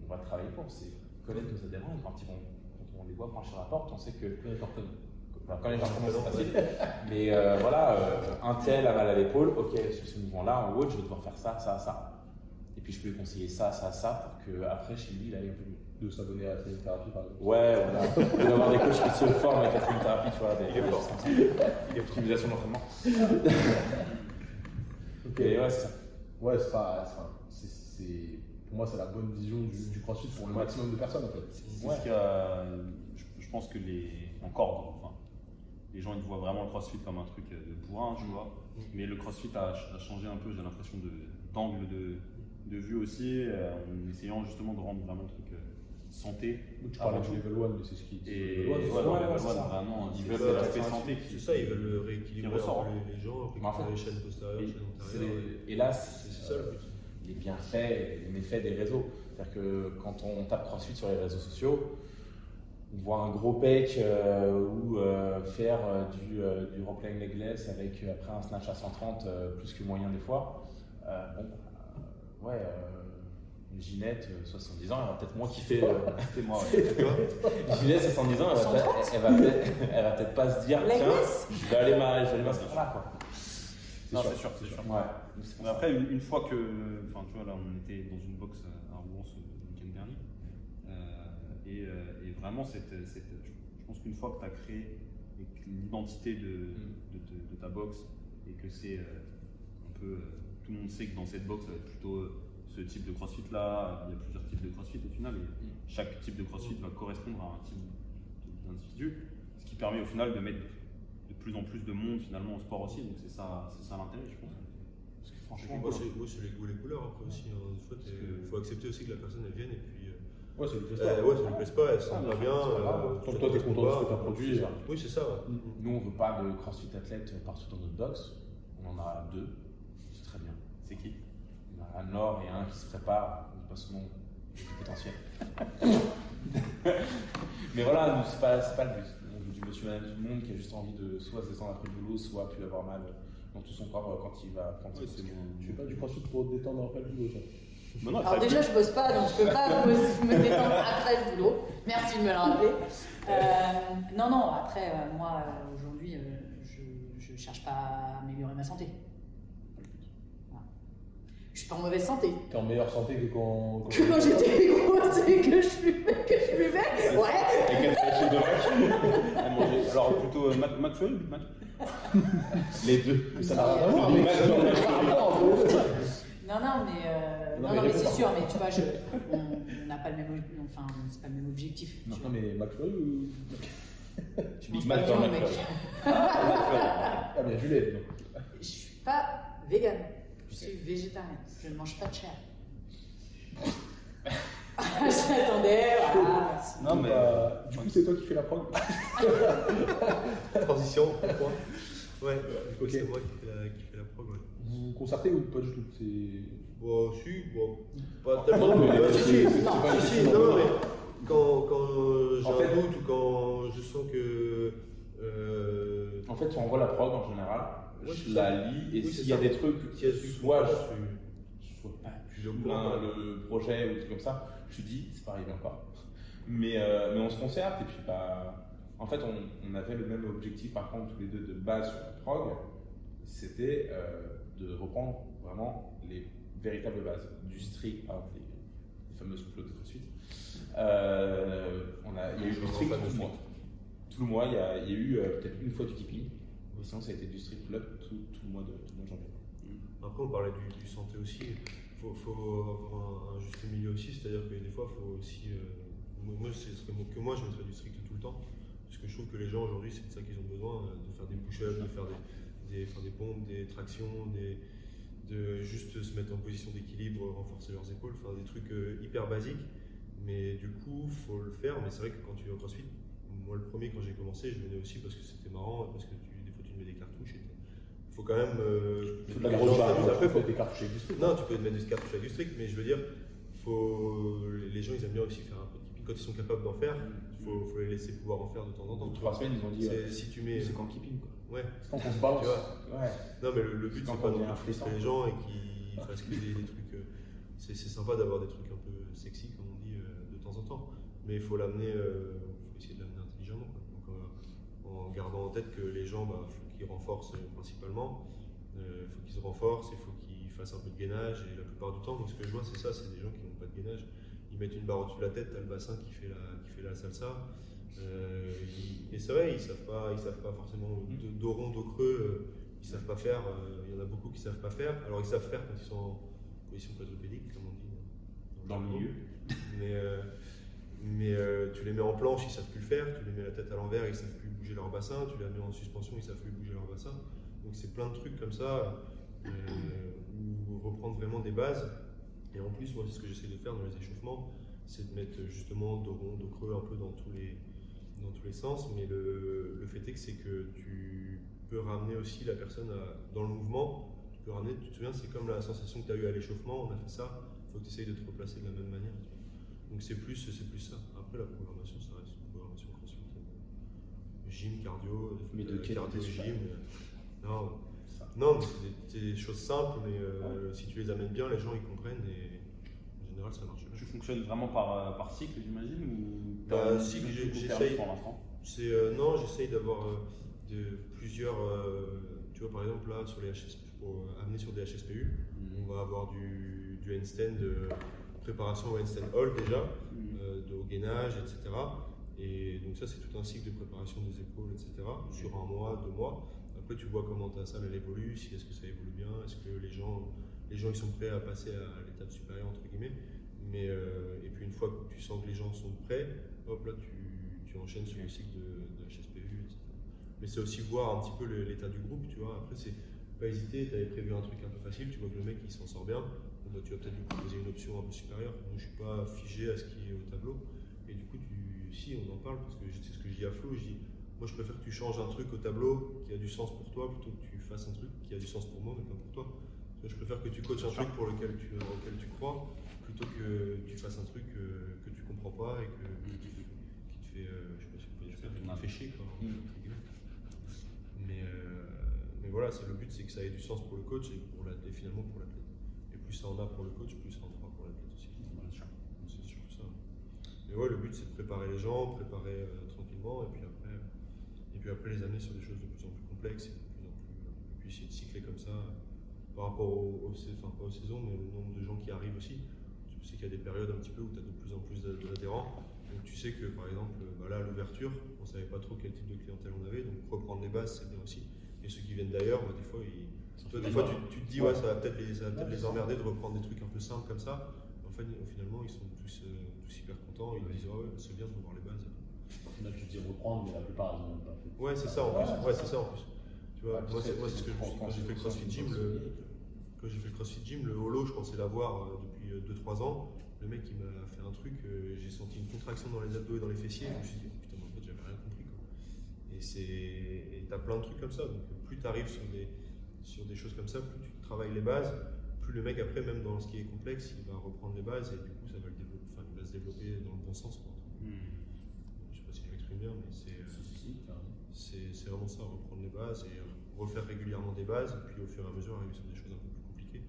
On va travailler pour. C'est connaître nos adhérents. Quand, ils vont, quand on les voit franchir la porte, on sait que. Enfin, quand les gens commencent, c'est facile. Mais euh, voilà, euh, un tel a mal à l'épaule, ok, sur ce mouvement-là, en haut, je vais devoir faire ça, ça, ça. Et puis je peux lui conseiller ça, ça, ça, pour qu'après, chez lui, il aille un peu mieux. De s'abonner à la thérapie, par exemple. Ouais, doit y avoir des coachs qui se forment avec la thérapie, tu vois, des Il est fort. des optimisations d'entraînement. ok, ouais, c'est ça. Ouais, c'est pas. enfin, c'est- c'est- pour moi, c'est la bonne vision du, du crossfit pour le maximum de personnes, en fait. C'est Ouais. ce qu'il y a- je, je pense que les encore, enfin, les gens ils voient vraiment le CrossFit comme un truc de bourrin, tu vois. Mais le CrossFit a, a changé un peu, j'ai l'impression, de- d'angle de, de vue aussi, euh, en essayant justement de rendre vraiment le truc santé. Tu parlais du level 1, mais c'est ce qui. Et level vraiment, ils veulent l'aspect santé. C'est ça, ils veulent rééquilibrer les, gens, récupérer les chaînes postérieures, Et, chaînes c'est antérieures. là, C'est ça le but. les bienfaits, et les méfaits des réseaux. C'est-à-dire que quand on tape CrossFit sur les réseaux sociaux, on voit un gros pec euh, ou euh, faire euh, du, euh, du roleplaying legless avec euh, après un snatch à 130 euh, plus que moyen des fois. Euh, bon, euh, ouais, euh, Ginette, euh, 70 ans, elle va peut-être moins kiffer. euh, C'était moi. Ginette, 70 ans, elle va peut-être elle va peut-être- elle va peut-être pas se dire tiens, je vais aller m'a- je vais aller m'inscrire là. Quoi. Non, c'est sûr, c'est sûr. Ouais. C'est Mais après, une, une fois que. Enfin, tu vois, là, on était dans une box à Rouen ce week-end dernier. Euh, et, euh, et vraiment, cette, cette- je pense qu'une fois que tu as créé l'identité de, de, ta box et que c'est euh, un peu. euh, tout le monde sait que dans cette box, ça va être plutôt euh, ce type de crossfit là. Il y a plusieurs types de crossfit au final. Et chaque type de crossfit va correspondre à un type d'individu. Ce qui permet au final de mettre de plus en plus de monde finalement au sport aussi. Donc c'est ça, c'est ça l'intérêt, je pense. Parce que franchement, Moi, c'est moi, c'est les goûts et les couleurs après aussi. hein. T'es- que- faut accepter aussi que la personne elle vienne et puis. euh, euh, ouais, ça lui plaise pas, elle se sent Ah, pas bien. pas euh, Tant que ça toi, t'es content de ce pas. que t'as produit, euh. ça. Oui, c'est ça. ouais. Nous, on veut pas de crossfit athlète partout dans notre box. On en a deux. C'est très bien. c'est qui? Il un nord et un qui se prépare. On son nom, du potentiel. Mais voilà, nous, c'est pas, pas le but. On veut du monsieur madame tout le monde qui a juste envie de soit se descendre après le boulot, soit plus avoir mal dans tout son corps quand il va prendre Ouais, ses c'est box. Je fais pas du crossfit pour te détendre après le boulot, ça. Non, non, Alors déjà, je bosse pas, donc je peux pas me, me détendre après le boulot. Merci de me le rappeler. Euh, non, non, après, euh, moi, euh, aujourd'hui, euh, je, je cherche pas à améliorer ma santé. Je suis pas en mauvaise santé. T'es en meilleure santé que quand. Que quand j'étais grosse et que je fumais, que je buvais. Ouais. Et quel sachet de vache. Alors plutôt euh, Mac- Mac Les deux. Ça n'a rien. Non, non, mais, euh, Non, non, mais c'est sûr, mais tu vois, je, on n'a pas le même, enfin, c'est pas le même objectif. Non, tu mais McFly ou. Big pas Mac dans mec. Ah, bien, Juliette. donc. Je suis pas vegan, je suis végétarienne. Je ne mange pas de chair. je m'attendais, voilà. Non, mais. Bah, du coup, c'est toi qui fais la prog. Transition, pourquoi? Ouais, Ok. c'est moi qui fais la, qui fais la prog. Ouais. Vous concertez ou pas du tout? C'est. Bon, si, bon, pas tellement. non, mais Ouais, c'est- si, c'est- si, non, mais quand, quand j'ai En un fait- doute ou quand je sens que. euh, En fait, tu envoies la prog en général, Ouais, je la lis, et Oui, s'il y a ça. des trucs, du soit je, sois pas Je suis ouais. le projet ou des trucs comme ça, je suis dit, c'est pas arrivé encore. Mais, euh, mais on se concerte, et puis bah, en fait, on, on avait le même objectif par contre, tous les deux de base sur la prog, c'était euh, de reprendre vraiment les véritables bases, du strict, par exemple, les, les fameuses flottes de suite. Euh, on a, il y a eu du strict tout le mois. Tout le mois, il y a, il y a eu euh, peut-être une fois du keeping. Sinon, ça a été du strict pull-up tout, tout le mois de, tout mois de janvier. Après, on parlait du, santé aussi. Il faut, faut avoir un, juste milieu aussi, c'est-à-dire que des fois, il faut aussi. euh, moi, moi, ce serait mon- que moi, je mettrais du strict tout le temps. Parce que je trouve que les gens aujourd'hui, c'est de ça qu'ils ont besoin, euh, de faire des push-ups, de faire des, des, faire des pompes, des tractions, des, de juste se mettre en position d'équilibre, renforcer leurs épaules, faire des trucs euh, hyper basiques. Mais du coup, faut le faire. Mais c'est vrai que quand tu es au CrossFit, moi le premier quand j'ai commencé, je venais aussi parce que c'était marrant, parce que tu, mets des cartouches. Il faut quand même. euh, la grosse barre. Après, faut- des cartouches avec non, tu peux mettre des cartouches avec du strict, mais je veux dire, faut... les gens ils aiment bien aussi faire un peu de keeping. Quand ils sont capables d'en faire, il faut, faut les laisser pouvoir en faire de temps en temps. Dans trois semaines, ils ont dit, C'est- euh, si tu mets. c'est quand keeping, quoi. Ouais, C'est quand on se balance. tu vois. Ouais. Non, mais le, le but c'est pas on de frustrer les gens et qu'ils fassent que des, des trucs. euh, c'est c'est sympa d'avoir des trucs un peu sexy, comme on dit, euh, de temps en temps. Mais il faut l'amener, euh, faut essayer de l'amener intelligemment. quoi. Donc, euh, en gardant en tête que les gens, bah, qu'ils renforcent euh, principalement. Il faut qu'ils se renforcent, il faut qu'ils fassent un peu de gainage. Et la plupart du temps, donc, ce que je vois, c'est ça c'est des gens qui n'ont pas de gainage. Ils mettent une barre au-dessus de la tête, t'as le bassin qui fait la, qui fait la salsa. Euh, et c'est vrai, ils savent pas, ils savent pas forcément Mm. dos dos rond, dos creux. euh, ils savent pas faire. euh, Il y en a beaucoup qui savent pas faire. Alors ils savent faire quand ils sont en position quadrupédique, comme on dit. Dans le milieu. Mais, euh, mais euh, tu les mets en planche, ils savent plus le faire. Tu les mets la tête à l'envers, ils savent plus bouger leur bassin. Tu les mets en suspension, ils savent plus bouger leur bassin. Donc c'est plein de trucs comme ça euh, où reprendre vraiment des bases. Et en plus, moi, c'est ce que j'essaie de faire dans les échauffements, c'est de mettre justement dos rond, dos creux un peu dans tous les, dans tous les sens. Mais le, le fait est que c'est que tu peux ramener aussi la personne dans le mouvement. Tu peux ramener, tu te souviens, c'est comme la sensation que tu as eue à l'échauffement, on a fait ça, il faut que tu essayes de te replacer de la même manière. Donc c'est plus, plus ça. Après, la programmation, ça reste une programmation crossfit. euh, Gym, cardio, Mais de qualité, cardio, gym. Non, non, c'est des, choses simples, mais euh, si tu les amènes bien, les gens ils comprennent et en général ça marche bien. Tu fonctionnes vraiment par, euh, par cycle, j'imagine ou Bah, cycle, j'essaye. C'est euh, non, j'essaye d'avoir euh, de plusieurs. euh, tu vois, par exemple là sur les HSP, pour euh, amener sur des HSPU, on va avoir du, du handstand de préparation au handstand hold déjà, euh, de au gainage, etc. Et donc ça c'est tout un cycle de préparation des épaules, etc. Sur un mois, deux mois. Après tu vois comment ta salle évolue, si est-ce que ça évolue bien, est-ce que les gens, les gens ils sont prêts à passer à, l'étape supérieure entre guillemets. Mais euh, et puis une fois que tu sens que les gens sont prêts, hop là tu, tu enchaînes sur le cycle de, de HSPU, etc. Mais c'est aussi voir un petit peu l'état du groupe, tu vois. Après c'est pas hésiter, tu avais prévu un truc un peu facile, tu vois que le mec il s'en sort bien, bah, tu vas peut-être lui proposer une option un peu supérieure. Moi je suis pas figé à ce qui est au tableau. Et du coup, tu, si on en parle, parce que c'est ce que je dis à Flo, je dis, moi je préfère que tu changes un truc au tableau qui a du sens pour toi plutôt que tu fasses un truc qui a du sens pour moi mais pas pour toi. Je préfère que tu coaches un truc pour lequel tu, auquel tu crois plutôt que tu fasses un truc euh, que tu comprends pas et que, qui, te- fait, euh, je sais pas si on peut dire ça, qui te fait chier quoi. Mm. Mais, euh, mais voilà, c'est le but, c'est que ça ait du sens pour le coach et, pour la, et finalement pour l'athlète. Et plus ça en a pour le coach, plus ça en fera pour l'athlète aussi. Bien sûr. C'est surtout ça. Mais ouais, le but c'est de préparer les gens, préparer euh, tranquillement, et puis après, et puis après les amener sur des choses de plus en plus complexes, et de plus en plus, et puis essayer de cycler comme ça euh, par rapport aux, enfin, pas aux saisons, mais au nombre de gens qui arrivent aussi. Tu sais qu'il y a des périodes un petit peu où tu as de plus en plus d'a- d'adhérents. Donc tu sais que par exemple, bah là à l'ouverture, on savait pas trop quel type de clientèle on avait, donc reprendre les bases c'est bien aussi. Et ceux qui viennent d'ailleurs, bah, des fois, ils, toi, des fois tu, tu te dis ouais, ça va peut-être les, ça va peut-être les emmerder de reprendre des trucs un peu simples comme ça. En fait, finalement, ils sont tous, euh, tous hyper contents. Ils disent ouais, c'est bien de revoir les bases. Là, tu dis reprendre, mais la plupart, ils n'ont même pas fait. Ouais, c'est ça en plus. Ouais, c'est ça en plus. Tu vois, moi, c'est ce que je quand- j'ai fait CrossFit Gym, quand j'ai fait le CrossFit Gym, le holo, je pensais l'avoir euh, depuis 2-3 ans. Le mec, il m'a fait un truc, euh, j'ai senti une contraction dans les abdos et dans les fessiers. Je me suis dit, putain, en fait, j'avais rien compris. Quoi. Et c'est, t'as plein de trucs comme ça. Donc, plus tu arrives sur des, sur des choses comme ça, plus tu travailles les bases, le mec, après, même dans ce qui est complexe, il va reprendre les bases et du coup, ça va, le développer, enfin, il va se développer dans le bon sens. Quoi. Mm. Je sais pas si je m'exprime bien, mais c'est. euh, c'est vraiment ça, reprendre les bases et refaire régulièrement des bases, et puis au fur et à mesure arriver sur des choses un peu plus compliquées.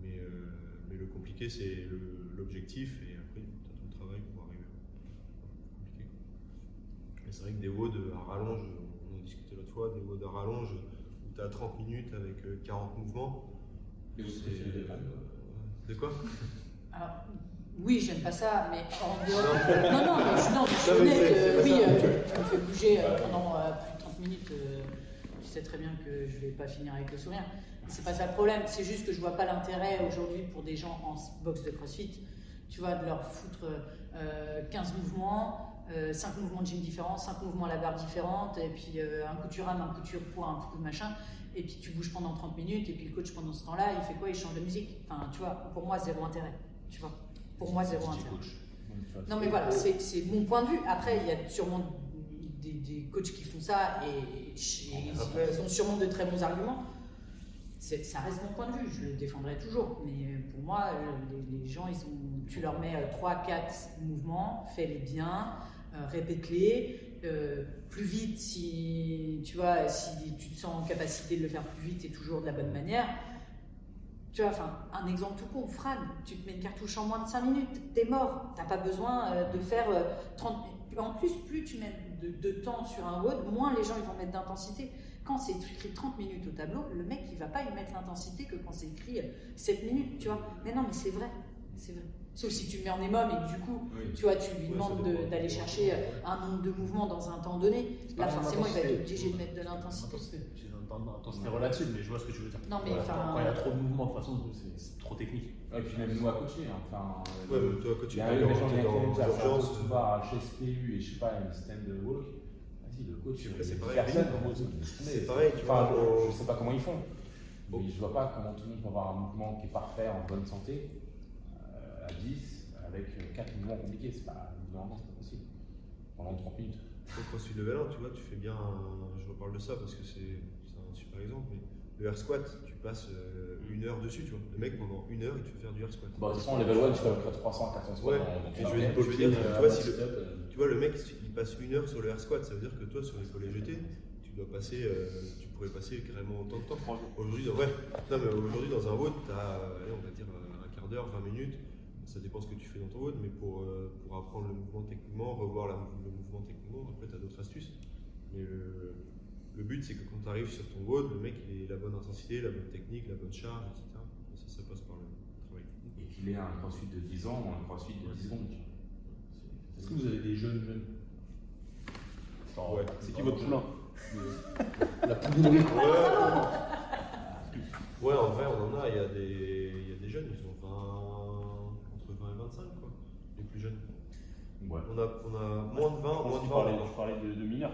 Mais, euh, mais le compliqué, c'est l'objectif, et après, tu as tout le travail pour arriver au plus compliqué. Et c'est vrai que des WOD à rallonge, on en discutait l'autre fois, des WOD à rallonge où tu as 30 minutes avec euh, 40 mouvements. Et vous De quoi? Alors, oui, j'aime pas ça, mais en dehors. non, non, mais je, non, je suis Non, honnête. euh, oui, euh, tu me fais bouger euh, pendant euh, plus de 30 minutes. euh, tu sais très bien que je vais pas finir avec le sourire. C'est pas ça le problème. C'est juste que je vois pas l'intérêt aujourd'hui pour des gens en box de CrossFit, tu vois, de leur foutre euh, 15 mouvements, 5 mouvements de gym différents, 5 mouvements à la barre différente, et puis euh, un coup tu rames, un coup tu poids, un coup de machin. Et puis tu bouges pendant 30 minutes, et puis le coach pendant ce temps-là, il fait quoi? Il change de musique. Enfin, tu vois, pour moi, zéro intérêt. Tu vois, pour moi, zéro intérêt. Non mais voilà, c'est mon point de vue. Après, il y a sûrement des, des coachs qui font ça et, et ils, ont sûrement de très bons arguments. Ça reste mon point de vue, je le défendrai toujours. Mais euh, pour moi, euh, les, les gens, ils ont, tu leur mets 3-4 mouvements, fais-les bien, euh, répète-les. Euh, plus vite si tu vois si tu te sens en capacité de le faire plus vite et toujours de la bonne manière tu vois, enfin, un exemple tout con, Fran, tu te mets une cartouche en moins de 5 minutes, t'es mort. T'as pas besoin euh, de faire euh, 30 En plus, plus tu mets de, temps sur un WOD, moins les gens ils vont mettre d'intensité. Quand c'est écrit 30 minutes au tableau, le mec il va pas y mettre l'intensité que quand c'est écrit euh, 7 minutes, tu vois. Mais non, mais c'est vrai, c'est vrai. Sauf si tu le mets en émum et du coup, Oui. tu vois, tu lui Ouais, demandes de- d'aller chercher euh, un nombre de mouvements dans un temps donné. pas Là, forcément, il va être obligé de mettre de l'intensité. Intensité, c'est une intensité relative, mais je vois ce que tu veux dire. Non, mais Voilà, enfin- Quand il y a trop de mouvements, de toute façon, c'est- trop technique. Et puis même nous à coacher, hein, enfin. Ouais, euh, mais toi, tu Il y a es des gens qui un post bar HSPU et je sais pas, une stand walk. Vas-y, le coach, c'est pareil, c'est pareil, tu vois. je, je sais pas comment ils font. Mais je vois pas comment tout le monde peut avoir un mouvement qui est parfait, en bonne santé, euh, à 10, avec 4 mouvements compliqués. C'est pas, non, c'est pas possible. Pendant 30 minutes. Au CrossFit Level 1, tu vois, tu fais bien. un- Je reparle de ça parce que c'est c'est un super exemple. Mais le air squat, tu passes euh, une heure dessus, tu vois. Le mec, pendant une heure, il te fait faire du air squat. Bon, de toute façon, level 1, tu fais à peu près 300 400 squats Ouais, et je vais- veux dire, tu vois, si le- euh, Tu vois, le mec, il passe une heure sur le air squat, ça veut dire que toi, sur les collets jetés, tu dois passer, euh, tu pourrais passer carrément autant de temps. Aujourd'hui, dans- ouais, non, mais aujourd'hui, dans un vote, tu as, on va dire, un quart d'heure, 20 minutes ça dépend ce que tu fais dans ton WOD, mais pour, euh, pour apprendre le mouvement techniquement, revoir la- le mouvement techniquement, après tu as d'autres astuces. Mais le, le but, c'est que quand tu arrives sur ton WOD, le mec il ait la bonne intensité, la bonne technique, la bonne charge, etc. Et ça, ça passe par le travail. Et qu'il ait un crossfit de 10 ans ou un crossfit de 10 secondes. Est-ce que vous avez des jeunes jeunes? Enfin, Ouais. C'est qui votre poulain? La poule Ouais, en vrai, on en a. Il y a des, il y a des jeunes, ils ont Les plus jeunes. Ouais. On a, on a moins de 20, Je pense moins de qu'il 20. parlait, maintenant. je parlais de, de mineurs.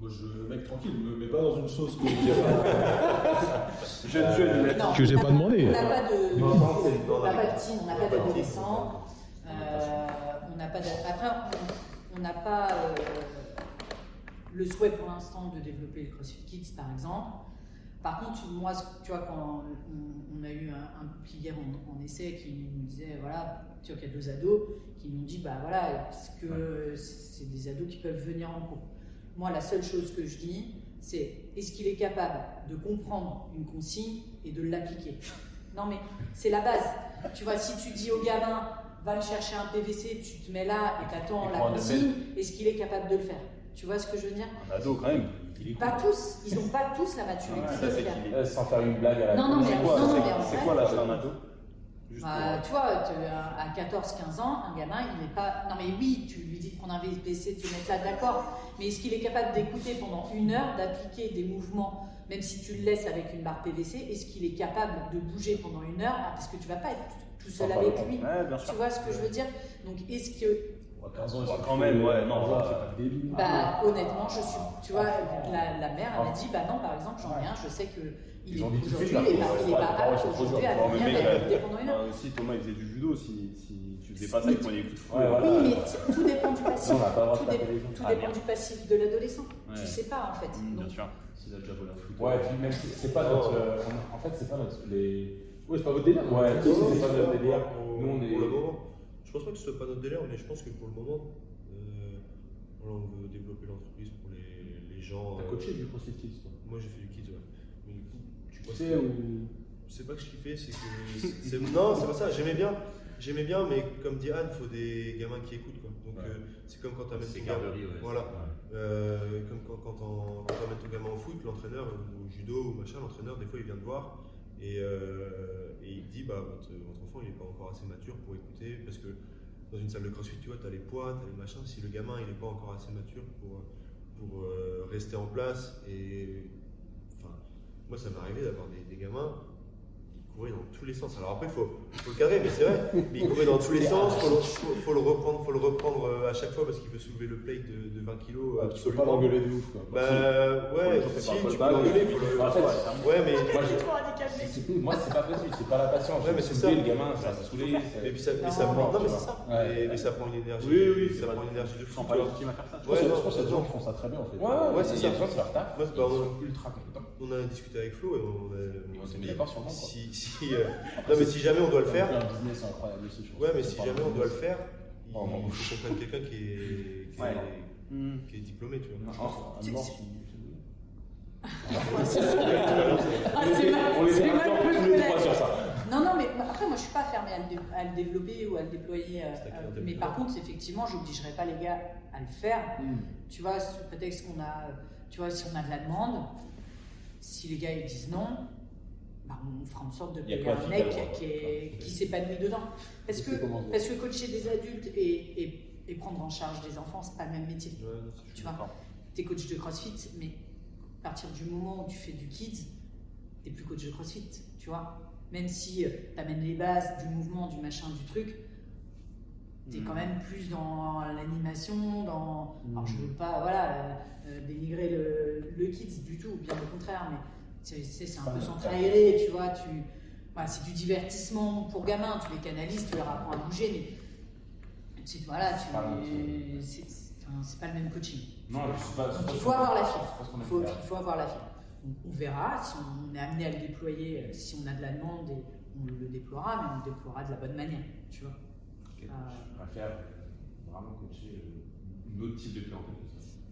Moi, je, mec, tranquille, me mets pas dans une sauce que j'ai pas. Jeune, jeune. Non, Que j'ai on n'a pas demandé. On n'a pas de, Non, on n'a pas de team, on n'a pas pas d'adolescents. euh, On n'a pas. de- Après, on- n'a pas euh, le souhait pour l'instant de développer le CrossFit Kids, par exemple. Par contre, moi, tu vois, quand on, on a eu un, un hier en, en essai qui nous disait, voilà, tu vois qu'il y a deux ados qui nous dit, bah voilà, est-ce que c'est des ados qui peuvent venir en cours? Moi, la seule chose que je dis, c'est est-ce qu'il est capable de comprendre une consigne et de l'appliquer? Non, mais c'est la base. Tu vois, si tu dis au gamin, va me chercher un PVC, tu te mets là et t'attends la consigne, est-ce qu'il est capable de le faire? Tu vois ce que je veux dire? Un ado quand même. Pas tous, ils n'ont pas tous la maturité de ça, c'est Euh, sans faire une blague à la Non, non, mais- C'est quoi, non, c'est- mais quoi l'âge d'un ado Bah, tu vois, te- à 14-15 ans, un gamin, il n'est pas. Non, mais oui, tu lui dis de prendre un VPC, de se mettre là, d'accord. Mais est-ce qu'il est capable d'écouter pendant une heure, d'appliquer des mouvements, même si tu le laisses avec une barre PVC Est-ce qu'il est capable de bouger pendant une heure Ah, Parce que tu vas pas être tout seul avec lui. Ouais. Tu vois ce que je veux dire? Donc, est-ce que. À 15 ans, Bah, quand même, ouais, non, c'est pas débile. Bah, honnêtement, je suis. Tu vois, la, la mère, elle m'a dit, bah non, par exemple, j'en ai un, je sais que. Il Ils est aujourd'hui, il est pas, apte aujourd'hui à Bon, mais venir mec, écouter pendant une heure. non, si Thomas il faisait du judo, si, si tu faisais pas ça, Oui. il prenait des coups de voilà. Oui, mais tout dépend du passif. Tout, Ah, dépend du passif de l'adolescent. Tu sais pas en fait. Mmh, bien sûr. S'il a déjà volé un foot. Ouais, puis même si c'est pas notre. euh, on- en fait, c'est pas notre. Ouais, c'est pas votre délire. Ouais, c'est pas notre délire. pour- Nous, on est. Je pense pas que ce soit pas notre délire, mais je pense que pour le moment, euh, voilà, on veut développer l'entreprise pour les, les gens. T'as euh, coaché du CrossFit Kids, toi Moi, j'ai fait du kids, ouais. Mais du coup, tu sais ou. c'est pas que je kiffais, c'est que. non, c'est pas ça, j'aimais bien. J'aimais bien, mais comme dit Anne, il faut des gamins qui écoutent. Quoi. Donc, Ouais. euh, c'est comme quand tu amènes C'est ton gamin. garderie, ouais. Voilà. Euh, comme quand, quand on- quand t'amènes ton gamin au foot, l'entraîneur, ou au judo ou machin, l'entraîneur, des fois, il vient te voir et, euh, et il dit bah, votre, votre enfant, il n'est pas encore assez mature pour écouter. Parce que dans une salle de crossfit, tu vois, tu as les poids, tu as les machins. Si le gamin, il n'est pas encore assez mature pour, pour euh, rester en place, et. Enfin, moi, ça m'est arrivé d'avoir des, des gamins. Ils couraient dans tous les sens. Alors après, il faut, faut le cadrer, mais c'est vrai. Mais il courait dans tous les sens. Il faut, le- faut- faut le reprendre, faut le reprendre euh, à chaque fois parce qu'il veut soulever le plate de, de 20 kg. Ah, tu peux absolument. pas l'engueuler de ouf, quoi. Bah ouais, Ouais, si, tu peux l'engueuler, le- En fait, Ouais, mais. Moi, je- trop handicapé. c'est- Moi, c'est pas possible, c'est pas la patience. Ouais, mais c'est ça. Le gamin, ça saouler. Et puis ça, et Non, ça prend. Non, mais c'est ça. Mais, ça prend une énergie. Oui, oui, ça prend une énergie de Je fou. sens tu pas vois. légitime à faire ça. Je Ouais, pense qu'il y a des gens qui font ça très bien, en fait. Ouais, c'est c'est ça. Ils bah, on- sont ultra compétents. On a discuté avec Flo et on a. Et on s'est mis d'accord sur le. Si, si, euh, non, mais si jamais on doit le faire. Un business incroyable aussi, je pense. Ouais, mais C'est si jamais on doit le faire, il Oh, bon. faut qu'on prenne quelqu'un qui est, qui, Ouais. est, Mmh. qui est diplômé, tu vois. Un mort Ah, c'est mal- c'est tous sur ça. Non, non, mais après, moi, je suis pas fermée à le, dé- à le développer ou à le déployer. euh, C'est euh, mais par contre, effectivement, j'obligerai pas les gars à le faire. Hmm. Tu vois, sous prétexte qu'on a, tu vois, si on a de la demande, si les gars ils disent non, bah, on fera en sorte de payer un mec qui, est- quoi. qui s'épanouit dedans. Parce que, parce que coacher des adultes et, et, et prendre en charge des enfants, c'est pas le même métier. Ouais, Tu vois, tu es coach de CrossFit, mais à partir du moment où tu fais du kids, tu plus coach de CrossFit, tu vois. Même si tu amènes les bases du mouvement, du machin, du truc, tu es Mm. quand même plus dans l'animation, dans... Alors je veux pas voilà, euh, euh, dénigrer le, le kids du tout, bien au contraire, mais c'est un peu centre aéré, tu vois. Tu, voilà, c'est du divertissement pour gamins, tu les canalises, tu leur apprends à bouger, mais c'est voilà, tu- chose. c'est pas le même coaching. Non, je suis pas. Donc il faut avoir la fibre. Il faut, avoir la fibre. On verra si on est amené à le déployer, euh, si on a de la demande, et on le déploiera, mais on le déploiera de la bonne manière, tu vois. Euh, Je préfère vraiment coacher euh, un autre type de clientèle.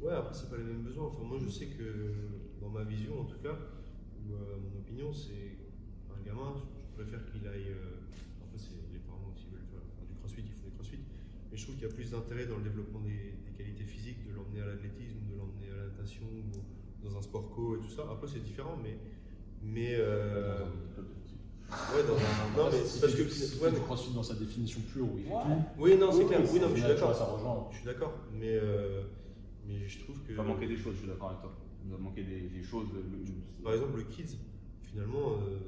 Ouais, après, c'est pas les mêmes besoins. Enfin, moi, je sais que dans ma vision, en tout cas, ou euh, mon opinion, c'est un gamin, je préfère qu'il aille. euh, après, c'est les parents aussi mais je trouve qu'il y a plus d'intérêt dans le développement des, des qualités physiques, de l'emmener à l'athlétisme, de l'emmener à la natation, ou dans un sport co et tout ça. Après, c'est différent, mais. mais euh, ouais, dans un. Non, mais c'est parce que. c'est ouais, mais- crossfit dans sa définition pure où il fait Ouais. tout. oui, non, c'est Oui, clair. oui, non, mais je suis d'accord. Ça rejoint. Je suis d'accord, mais, euh, mais je trouve que. Il va manquer des choses, je suis d'accord avec toi. Il va manquer des, des choses. le- Par exemple, le kids, finalement, euh,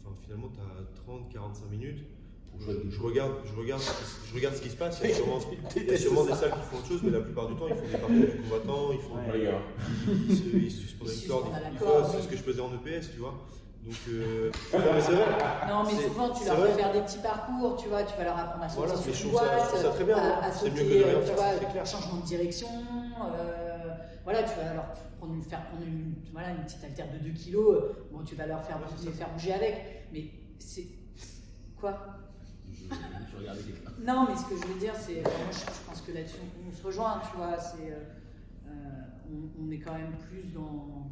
enfin, finalement, tu as 30-45 minutes. Pour Je, regarde, je, regarde, je regarde ce qui se passe. Il y a sûrement, il y a sûrement des salles qui font autre chose, mais la plupart du temps, ils font des parcours du combattant, ils, font, Ouais. les gars. ils, se, ils se suspendent une corde. ils- font- C'est ce que je faisais en EPS, tu vois. Donc, euh, non, mais c'est vrai. Non, mais souvent, tu leur fais faire des petits parcours, tu vois, tu vas leur apprendre à sauter Voilà, sur une boîte, ça très bien, à, moi. à C'est mieux sauter, que de rien euh, tu faire, vois, changement de direction. euh, voilà, tu vas leur prendre une, faire prendre une, voilà, une petite haltère de 2 kg. Bon, tu vas leur faire, Ouais, les faire bouger avec. Mais c'est. Quoi? Je, je. Non, mais ce que je veux dire, c'est. enfin, moi, je, je pense que là-dessus, on, on se rejoint, tu vois. C'est. euh, euh, on, on est quand même plus dans.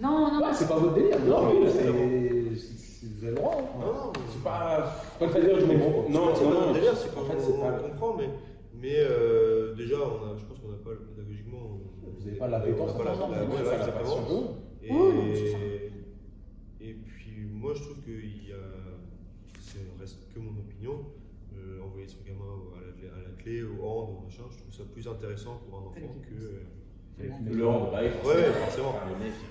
Non, non, non. c'est pas votre délire. Non, mais c'est- Vous avez le droit. hein. Non, C'est pas. Pas le du même gros. Non, c'est non, pas délire, c'est En qu'on fait, c'est on pas. comprend, mais, mais euh, déjà, on a, je pense qu'on n'a pas, pédagogiquement, on- Vous n'avez pas la on n'a pétence. pas la- la- passion. Et, puis, moi, je trouve qu'il y a, ça reste que mon opinion, euh, envoyer son gamin à la, clé- à la clé, au hand, au machin, je trouve ça plus intéressant pour un enfant que. Le hand, bah, Ouais, ouais, forcément.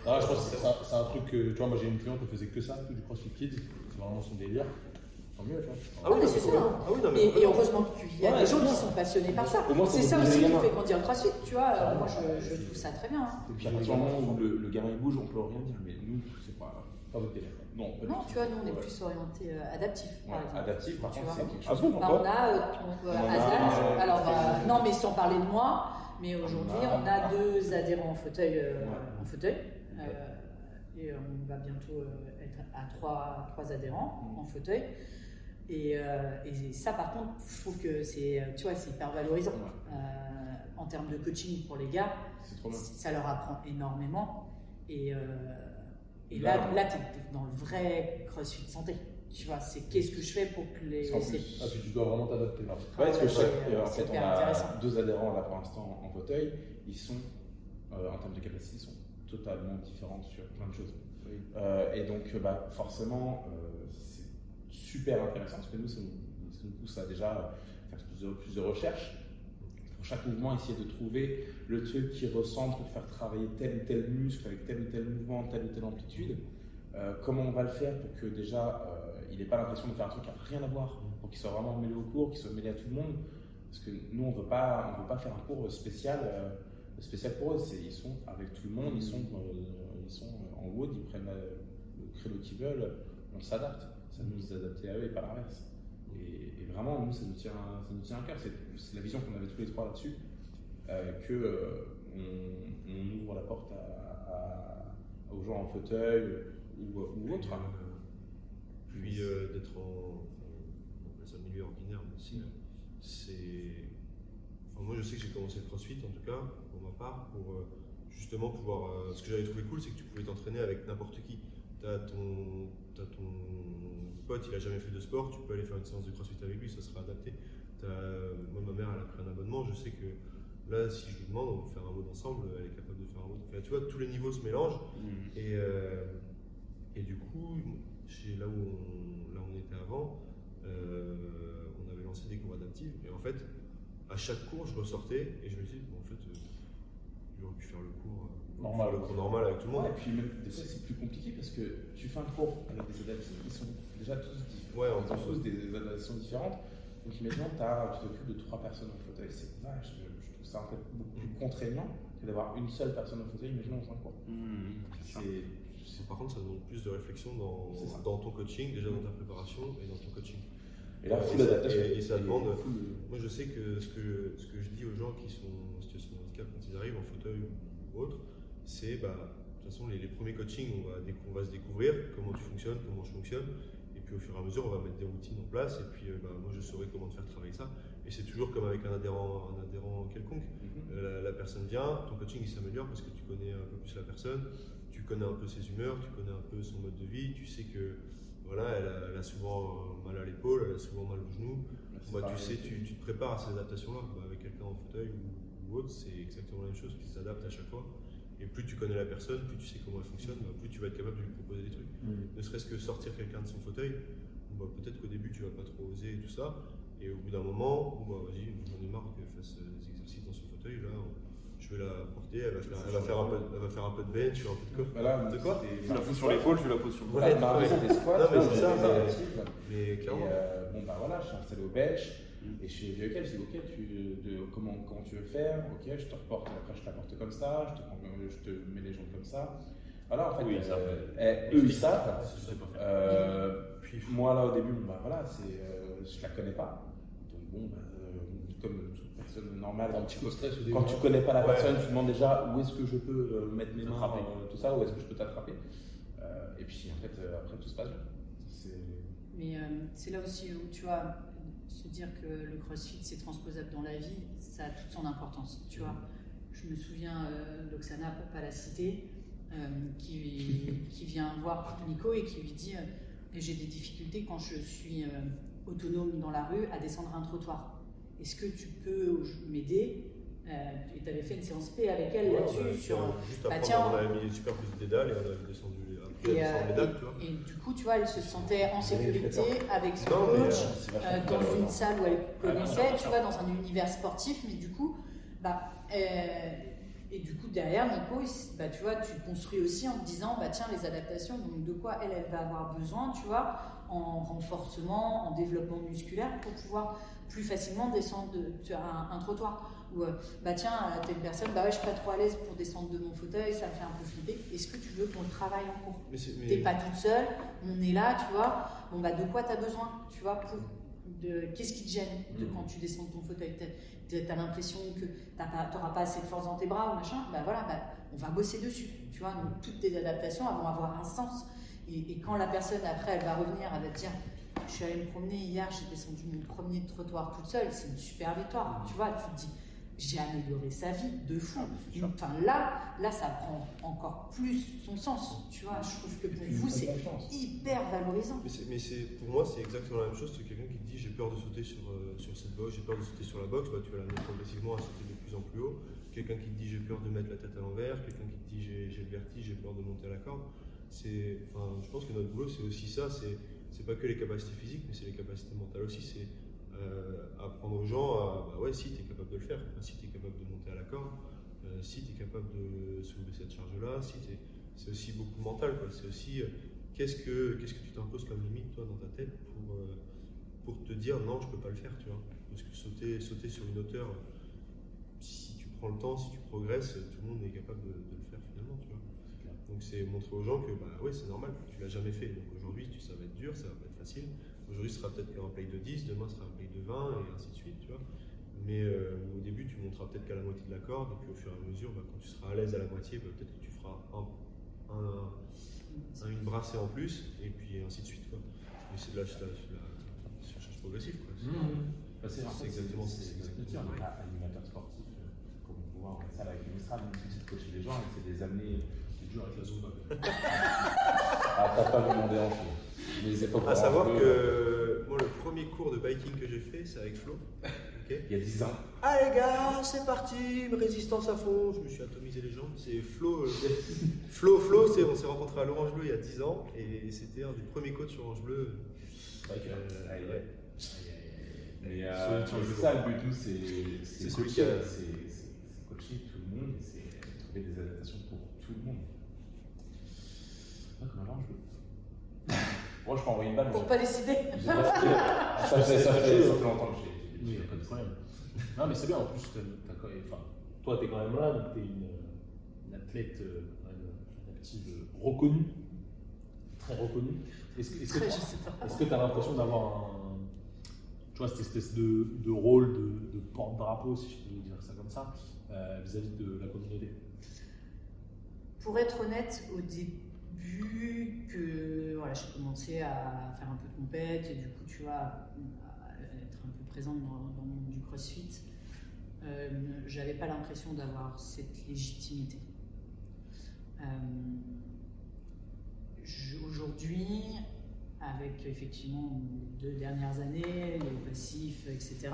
Ah, je pense que c'est un, truc que, tu vois, moi j'ai une cliente qui faisait que ça, que du CrossFit Kids, c'est vraiment son délire. Tant mieux, tu vois. Ah oui, mais non, c'est ça. Ah oui, non, mais Et, heureusement qu'il y a Ouais, des gens qui sont passionnés par ça. C'est ça aussi qui fait grandir le crossfit, tu vois. Euh, moi, je, je trouve ça très bien. hein. Et puis à partir du moment où le, le gamin il bouge, on peut rien dire, mais nous, c'est pas. Pas votre délire. Non, pas du Non, tout. tu vois, nous, on est Ouais. plus orienté euh, adaptif, adaptif, par contre, c'est quelque Ah chose. Bah, on a euh, euh, euh, Alors, non, mais sans parler de moi, mais aujourd'hui, On a- on a deux adhérents en fauteuil. euh, Ouais. en fauteuil euh, et on va bientôt euh, être à trois, trois adhérents Mm. en fauteuil. Et, et ça, par contre, je trouve que c'est, tu vois, c'est hyper valorisant. Ouais. En termes de coaching pour les gars, ça leur apprend énormément. Et, et Là, là, là, tu es dans le vrai crossfit santé. Tu vois, c'est qu'est-ce que je fais pour que les. En c'est- plus. Ah, puis tu dois vraiment t'adapter là. Ouais, parce que chaque, euh, en fait, on a deux adhérents là pour l'instant en fauteuil. Ils sont, euh, en termes de capacité, ils sont totalement différents sur plein de choses. Euh, et donc, euh, bah, forcément, c'est super intéressant parce que nous, ça nous, ça nous pousse à déjà faire plus de, plus de recherches. Pour chaque mouvement, essayer de trouver le truc qui ressemble pour faire travailler tel ou tel muscle avec tel ou tel mouvement, telle ou telle amplitude. Comment on va le faire pour que déjà il n'ait pas l'impression de faire un truc qui n'a rien à voir, pour qu'il soit vraiment mêlé au cours, qu'il soit mêlé à tout le monde. Parce que nous, on ne veut pas, faire un cours spécial, euh, spécial pour eux. Ils sont avec tout le monde, ils sont, euh, ils sont en wood, ils prennent euh, le créneau qu'ils veulent, on s'adapte. Ça nous s'adapter à eux et pas l'inverse. Et, vraiment, nous, ça nous tient, ça nous tient à cœur. C'est la vision qu'on avait tous les trois là-dessus, euh, que euh, on, ouvre la porte aux gens en fauteuil ou, autres. Puis, euh, d'être en, appelle ça milieu ordinaire, mais c'est, enfin, moi je sais que j'ai commencé le CrossFit en tout cas pour ma part pour euh, justement pouvoir. euh, ce que j'avais trouvé cool, c'est que tu pouvais t'entraîner avec n'importe qui. T'as ton, t'as ton pote, il a jamais fait de sport, tu peux aller faire une séance de CrossFit avec lui, ça sera adapté. T'as- moi ma mère elle a pris un abonnement, je sais que là si je lui demande on va faire un mode ensemble, elle est capable de faire un mode. Enfin, tu vois tous les niveaux se mélangent. Et, euh, et du coup, chez là où on, là où on était avant, euh, on avait lancé des cours adaptifs. Et en fait, à chaque cours, je ressortais et je me disais, bon, en fait, euh, j'aurais pu faire le cours euh, Normal. faire le cours normal avec tout le monde. Ouais, et puis même, des fois c'est plus compliqué parce que tu fais un cours avec des adaptations qui sont déjà tous différents. Ouais, en tous des adaptations différentes. Donc imaginons que tu t'occupes de trois personnes en fauteuil, c'est vache, je, je trouve ça en fait beaucoup plus contraignant que d'avoir une seule personne en fauteuil, imaginons dans un cours. C'est. Par contre, ça demande plus de réflexion dans, ton coaching, déjà dans ta préparation et dans ton coaching. Et là, Et full ça- adaptation. et- et ça demande- full- Moi, je sais que ce que, ce que je dis aux gens qui sont en situation de handicap quand ils arrivent en fauteuil ou autre, c'est bah, de toute façon, les, les premiers coachings, on va, décou- on va se découvrir comment tu fonctionnes, comment je fonctionne. Et puis au fur et à mesure, on va mettre des routines en place. Et puis euh, bah, moi, je saurai comment te faire travailler ça. Et c'est toujours comme avec un adhérent, un adhérent quelconque. Mhm. Euh, La, la personne vient, ton coaching il s'améliore parce que tu connais un peu plus la personne, connais un peu ses humeurs, tu connais un peu son mode de vie, tu sais que voilà, elle a, elle a souvent euh, mal à l'épaule, elle a souvent mal au genou. Bah, tu sais, tu, tu te prépares à ces adaptations-là. Bah, avec quelqu'un en fauteuil ou, ou autre, c'est exactement la même chose. Tu t'adaptes à chaque fois. Et plus tu connais la personne, plus tu sais comment elle fonctionne, bah, plus tu vas être capable de lui proposer des trucs. Ne serait-ce que sortir quelqu'un de son fauteuil, bah, peut-être qu'au début tu vas pas trop oser et tout ça. Et au bout d'un moment, bah, vas-y, j'en ai marre qu'elle fasse euh, des exercices dans son fauteuil. Là, je vais la porter, elle va faire, elle va faire, un, peu, elle va faire un peu de bench, un peu de coffre. Voilà, De quoi? Je la pose sur l'épaule, je la pose sur le Ouais, Marie, ouais. c'était squat, Non, mais moi, c'est ça, ça. active. Mais Et clairement. euh, bon, bah voilà, je suis installé au bench. Et je suis OK, je dis OK, tu, de, comment, comment tu veux faire? Ok, je te reporte, après je te la porte comme ça, je te, prends- je te mets les jambes comme ça. Voilà, en fait, Oui, euh, eh, eux ils savent. Faire. Euh, puis moi là au début, bah voilà, c'est, euh, je la connais pas. Donc bon, bah, euh, comme normale, Un petit de stress au début. quand tu connais pas la Ouais. personne, tu demandes déjà où est-ce que je peux euh, mettre mes mains, euh, tout ça, où est-ce que je peux t'attraper. Euh, et puis en fait, euh, après tout se passe bien. C'est- Mais euh, c'est là aussi où tu vois, se dire que le crossfit c'est transposable dans la vie, ça a toute son importance. Tu vois, je me souviens euh, d'Oksana, pour pas la citer, euh, qui, qui vient voir Nico et qui lui dit euh, J'ai des difficultés quand je suis euh, autonome dans la rue à descendre un trottoir. Est-ce que tu peux m'aider? Euh, Et tu avais fait une séance P avec elle Ouais, là-dessus. bah, sur, juste bah, après, tiens, on avait mis les super petites dédales et on avait descendu après et, elle descend euh, et- et du coup, tu vois, elle se sentait en sécurité avec son Non, coach. euh, Euh, dans une salle où elle Ah, connaissait, non, tu vois, dans un univers sportif, mais du coup, bah, euh, et du coup derrière Nico, il bah, tu vois, tu construis aussi en te disant, bah tiens, les adaptations, donc de quoi elle, elle va avoir besoin, tu vois, en renforcement, en développement musculaire, pour pouvoir plus facilement descendre de, tu as un, un trottoir. Ou euh, bah tiens, euh, t'es une personne, bah ouais, je suis pas trop à l'aise pour descendre de mon fauteuil, ça me fait un peu flipper. Est-ce que tu veux qu'on le travaille en cours? Mais T'es pas toute seule, on est là, tu vois. Bon, bah, de quoi tu as besoin, tu vois, pour. De, qu'est-ce qui te gêne de Mhm. quand tu descends de ton fauteuil? Tu as, l'impression que tu n'auras pas assez de force dans tes bras ou machin, bah voilà, bah, on va bosser dessus, tu vois? Donc, toutes tes adaptations vont avoir un sens. Et, et quand la personne, après, elle va revenir, elle va te dire Je suis allée me promener hier, j'ai descendu mon premier trottoir toute seule, c'est une super victoire, tu vois. Tu te dis J'ai amélioré sa vie de fou. Enfin, là, là, ça prend encore plus son sens, tu vois? Je trouve que pour vous, c'est hyper valorisant. Mais, pour moi, c'est exactement la même chose. Quelqu'un te j'ai peur de sauter sur, euh, sur cette box, j'ai peur de sauter sur la box, bah, tu vas l'amener progressivement à sauter de plus en plus haut. Quelqu'un qui te dit j'ai peur de mettre la tête à l'envers, quelqu'un qui te dit j'ai, le vertige, j'ai peur de monter à la corde. Enfin, je pense que notre boulot, c'est aussi ça. C'est, pas que les capacités physiques, mais c'est les capacités mentales aussi. C'est euh, apprendre aux gens à bah ouais, si tu es capable de le faire, si tu es capable de monter à la corde, euh, si tu es capable de soulever cette charge-là, si t'es- c'est aussi beaucoup mental. C'est aussi qu'est-ce que, qu'est-ce que tu t'imposes comme limite toi dans ta tête pour, pour te dire non, je peux pas le faire, tu vois. Parce que sauter, sauter sur une hauteur, si tu prends le temps, si tu progresses, tout le monde est capable de, de le faire finalement, tu vois. Donc c'est montrer aux gens que bah ouais, c'est normal, tu l'as jamais fait. Donc aujourd'hui, tu- ça va être dur, ça va pas être facile. Aujourd'hui, ce sera peut-être un play de 10, demain, ce sera un play de 20 et ainsi de suite, tu vois. Mais euh, au début, tu monteras peut-être qu'à la moitié de la corde, et puis au fur et à mesure, bah, quand tu seras à l'aise à la moitié, bah, peut-être que tu feras un, un- un- une brassée en plus, et puis ainsi de suite. Quoi. Mais c'est de la, la- de progressive. Quoi. C'est- Bah, c'est C'est en fait, exactement- c'est- exactement dis, pareil. un animateur sportif, euh, comme on peut voir en salle avec le Mistral, même si c'est de coacher les gens, et c'est des amener. C'est dur avec la Zumba. Ah, t'as pas mon déhanché. Les époques À savoir que moi, le premier cours de biking que j'ai fait, c'est avec Flo. ok Il y a 10 ans. Allez gars, c'est parti, résistance à fond. Je me suis atomisé les jambes. C'est Flo. euh, Flo, Flo, c'est, on s'est rencontrés à l'Orange Bleu il y a 10 ans et c'était un des premiers coachs sur Orange Bleu. Euh, Aïe, ouais. Mais euh, c'est ça le but, nous, c'est C'est c'est celui coacher, c'est tout le monde, et c'est trouver des adaptations pour tout le monde. Pas comme un ange. Moi, je peux envoyer une balle. Pour pas décider. j'ai pas fait- Ça fait ça fait- ça fait longtemps que j'ai. Oui, il n'y a pas de problème. Non, mais c'est bien, en plus, t'as, t'as toi, tu es quand même là, donc tu es une, une athlète euh, une active euh, reconnue, très reconnue. Est-ce que tu Je sais pas. as l'impression d'avoir un, tu vois, cette espèce de, rôle de, porte-drapeau, si je peux dire ça comme ça, euh, vis-à-vis de la communauté Pour être honnête, au début que voilà, j'ai commencé à faire un peu de compète et du coup, tu vois, à être un peu présente dans, le monde du CrossFit, euh, j'avais pas l'impression d'avoir cette légitimité. Euh, Aujourd'hui, avec effectivement les deux dernières années, les passifs, etc.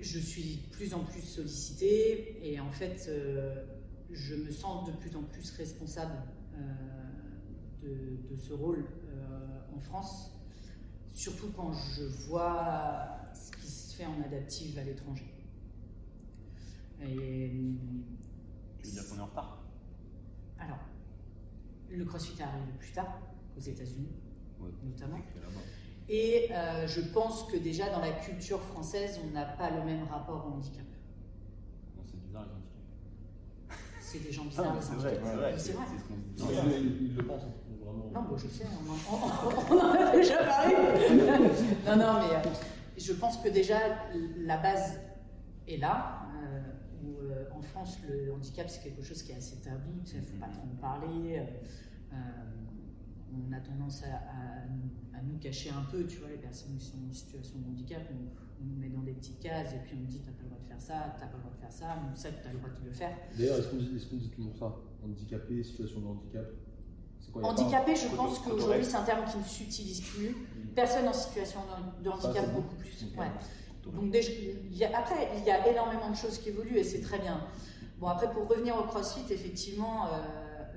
Je suis de plus en plus sollicitée et en fait, euh, je me sens de plus en plus responsable euh, de, de ce rôle euh, en France, surtout quand je vois ce qui se fait en adaptive à l'étranger. Et Tu veux dire qu'on est en retard? Alors, le CrossFit est arrivé plus tard, aux États-Unis Ouais. notamment. Et euh, je pense que déjà dans la culture française, on n'a pas le même rapport au handicap. Non, c'est bizarre, les handicapés. C'est des gens Ah, bizarres, c'est vrai, c'est vrai. Non, mais ils, ils le pensent, hein, vraiment. Non, bon, je sais, on en, on- on en a déjà parlé. non, non, mais euh, je pense que déjà la base est là. euh, où, euh, en France, le handicap, c'est quelque chose qui est assez tabou, il ne faut pas trop en parler. On a tendance à, à- à nous cacher un peu, tu vois, les personnes qui sont en situation de handicap, on, on nous met dans des petites cases et puis on nous dit t'as pas le droit de faire ça, t'as pas le droit de faire ça, mais ça, t'as le droit de le faire. D'ailleurs, est-ce qu'on dit, est-ce qu'on dit toujours ça? Handicapé, situation de handicap? Quoi, Handicapé, je pense qu'aujourd'hui c'est un terme qui ne s'utilise plus. Personne en situation de, handicap beaucoup plus. Ouais. Donc déjà, il y a- après, il y a énormément de choses qui évoluent et c'est très bien. Bon, après, pour revenir au CrossFit, effectivement, euh,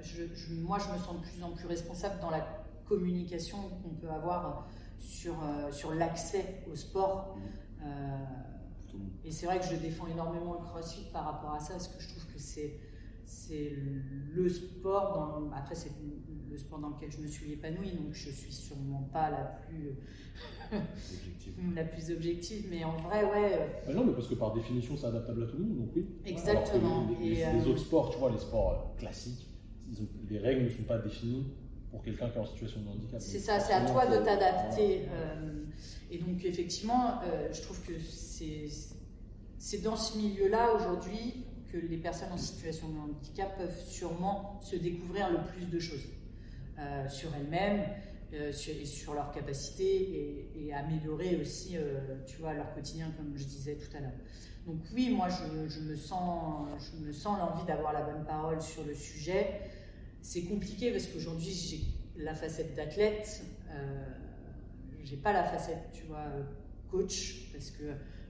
je, je- moi, je me sens de plus en plus responsable dans la communication qu'on peut avoir sur, euh, sur l'accès au sport. Euh, Plutôt bon. et c'est vrai que je défends énormément le CrossFit par rapport à ça, parce que je trouve que c'est c'est le sport, dans, après c'est le sport dans lequel je me suis épanouie, donc je suis sûrement pas la plus, Objectif. la plus objective, mais en vrai, ouais, euh, Ah non, mais parce que par définition, c'est adaptable à tout le monde, donc oui. Exactement. Les, les- Et, les euh, autres sports, tu vois, les sports euh, classiques, ils ont- les règles ne sont pas définies pour quelqu'un qui est en situation de handicap. C'est ça, c'est à toi de t'adapter. euh, et donc, effectivement, euh, je trouve que c'est dans ce milieu-là aujourd'hui que les personnes en situation de handicap peuvent sûrement se découvrir le plus de choses euh, sur elles-mêmes, sur, et sur leurs capacités et, et améliorer aussi, tu vois, leur quotidien, comme je disais tout à l'heure. Donc oui, moi, je, je me sens, je me sens l'envie d'avoir la bonne parole sur le sujet. C'est compliqué parce qu'aujourd'hui, j'ai la facette d'athlète, euh, j'ai pas la facette, tu vois, euh, coach, parce que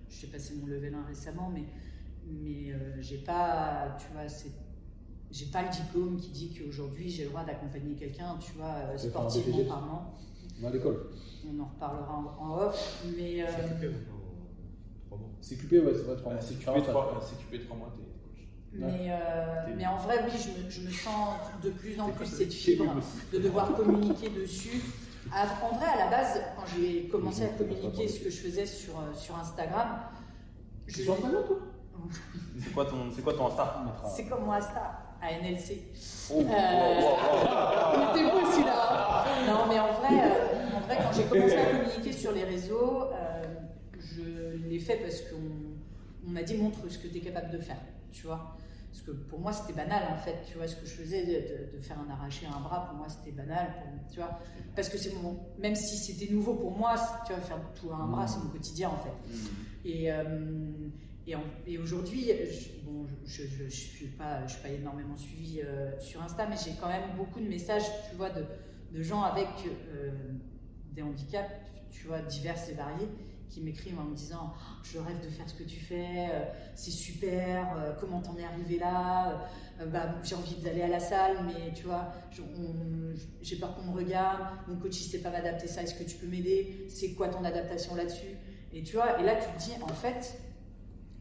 j'ai passé mon level 1 récemment, mais, mais euh, j'ai pas, tu vois, c'est j'ai pas le diplôme qui dit qu'aujourd'hui j'ai le droit d'accompagner quelqu'un, tu vois, euh, sportivement parlant. Va à l'école. On en reparlera en, en off, mais euh, C'est occupé maintenant en trois mois. C'est coupé, ouais, c'est vrai, trois Euh, mois. C'est Faire QP un stage. 3 c'est QP trois mois, t'es coach. Mais, euh, mais en vrai, oui, je me, je me sens de plus en plus cette fibre de devoir communiquer dessus. En vrai, à la base, quand j'ai commencé à communiquer ce que je faisais sur, euh, sur Instagram, je- C'est quoi ton, c'est quoi ton Insta? C'est comme mon Insta, à NLC. Oh, Euh, Il était beau celui-là. Non, mais en vrai, en vrai quand j'ai commencé à communiquer sur les réseaux, euh, je l'ai fait parce qu'on on m'a dit montre ce que tu es capable de faire, tu vois. Parce que pour moi, c'était banal en fait, tu vois, ce que je faisais de, faire un arraché à un bras, pour moi, c'était banal, pour- tu vois. Parce que c'est mon. Même si c'était nouveau pour moi, tu vois, faire tout à un bras, c'est mon quotidien en fait. Et, euh, et, aujourd'hui, je, bon, je ne je, je suis, pas, je suis pas énormément suivie euh, sur Insta, mais j'ai quand même beaucoup de messages, tu vois, de, de gens avec euh, des handicaps, tu vois, divers et variés, qui m'écrivent en me disant Je rêve de faire ce que tu fais, euh, c'est super, euh, comment t'en es arrivé là Euh, bah, J'ai envie d'aller à la salle, mais tu vois, j'ai peur qu'on me regarde, mon coach il sait pas m'adapter ça, est-ce que tu peux m'aider C'est quoi ton adaptation là-dessus? Et tu vois, et là tu te dis En fait,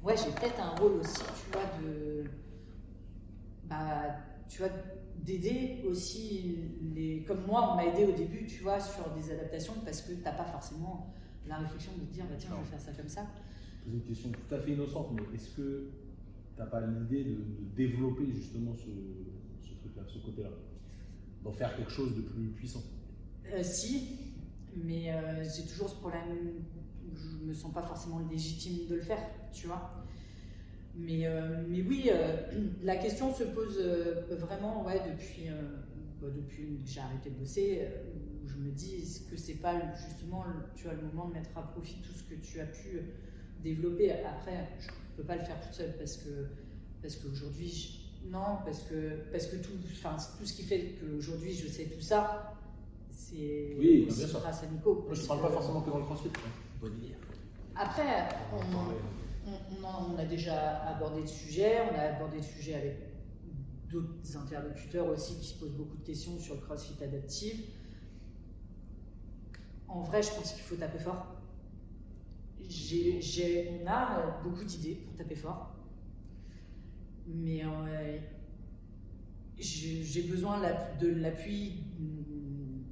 ouais, j'ai peut-être un rôle aussi, tu vois, de. Bah, tu vois, d'aider aussi les. Comme moi, on m'a aidé au début, tu vois, sur des adaptations parce que t'as pas forcément la réflexion de dire, bah tiens, je vais faire ça comme ça. Pose une question tout à fait innocente, mais est-ce que tu n'as pas l'idée de, de développer justement ce, ce truc-là, ce côté-là? D'en faire quelque chose de plus puissant Euh, si, mais euh, j'ai toujours ce problème où je me sens pas forcément légitime de le faire, tu vois. Mais, euh, mais oui, la question se pose vraiment ouais, depuis, bah, depuis que j'ai arrêté de bosser, je me dis est-ce que c'est pas justement le- tu as le moment de mettre à profit tout ce que tu as pu développer? Après, je peux pas le faire toute seule parce que parce qu'aujourd'hui, non, parce que parce que tout, enfin, tout ce qui fait qu'aujourd'hui je sais tout ça, c'est Oui, aussi sûr. grâce à Nico. Moi, je ne parle pas forcément que dans le crossfit. hein. Pas dire. Après, On on a déjà abordé le sujet, on a abordé le sujet avec d'autres interlocuteurs aussi qui se posent beaucoup de questions sur le crossfit adaptif. En vrai, je pense qu'il faut taper fort. On a euh, beaucoup d'idées pour taper fort, mais euh, j'ai besoin de l'appui mm,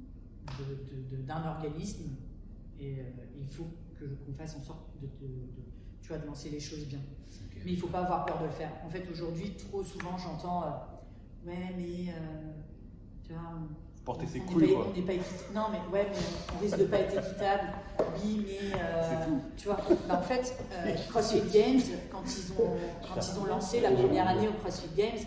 d'un organisme et euh, il faut que qu'on fasse en sorte de, de- de- tu vois, de lancer les choses bien. Mais il faut pas avoir peur de le faire. En fait, aujourd'hui, trop souvent, j'entends euh, Ouais, mais. tu vois, on- Porter ses on n'est couilles, pas- quoi. On n'est pas équitable. Non, mais ouais, mais on risque de pas être équitable. Oui, mais. euh, tu vois, bah, en fait, euh, CrossFit Games, quand ils, ont, quand ils ont lancé la première année au CrossFit Games,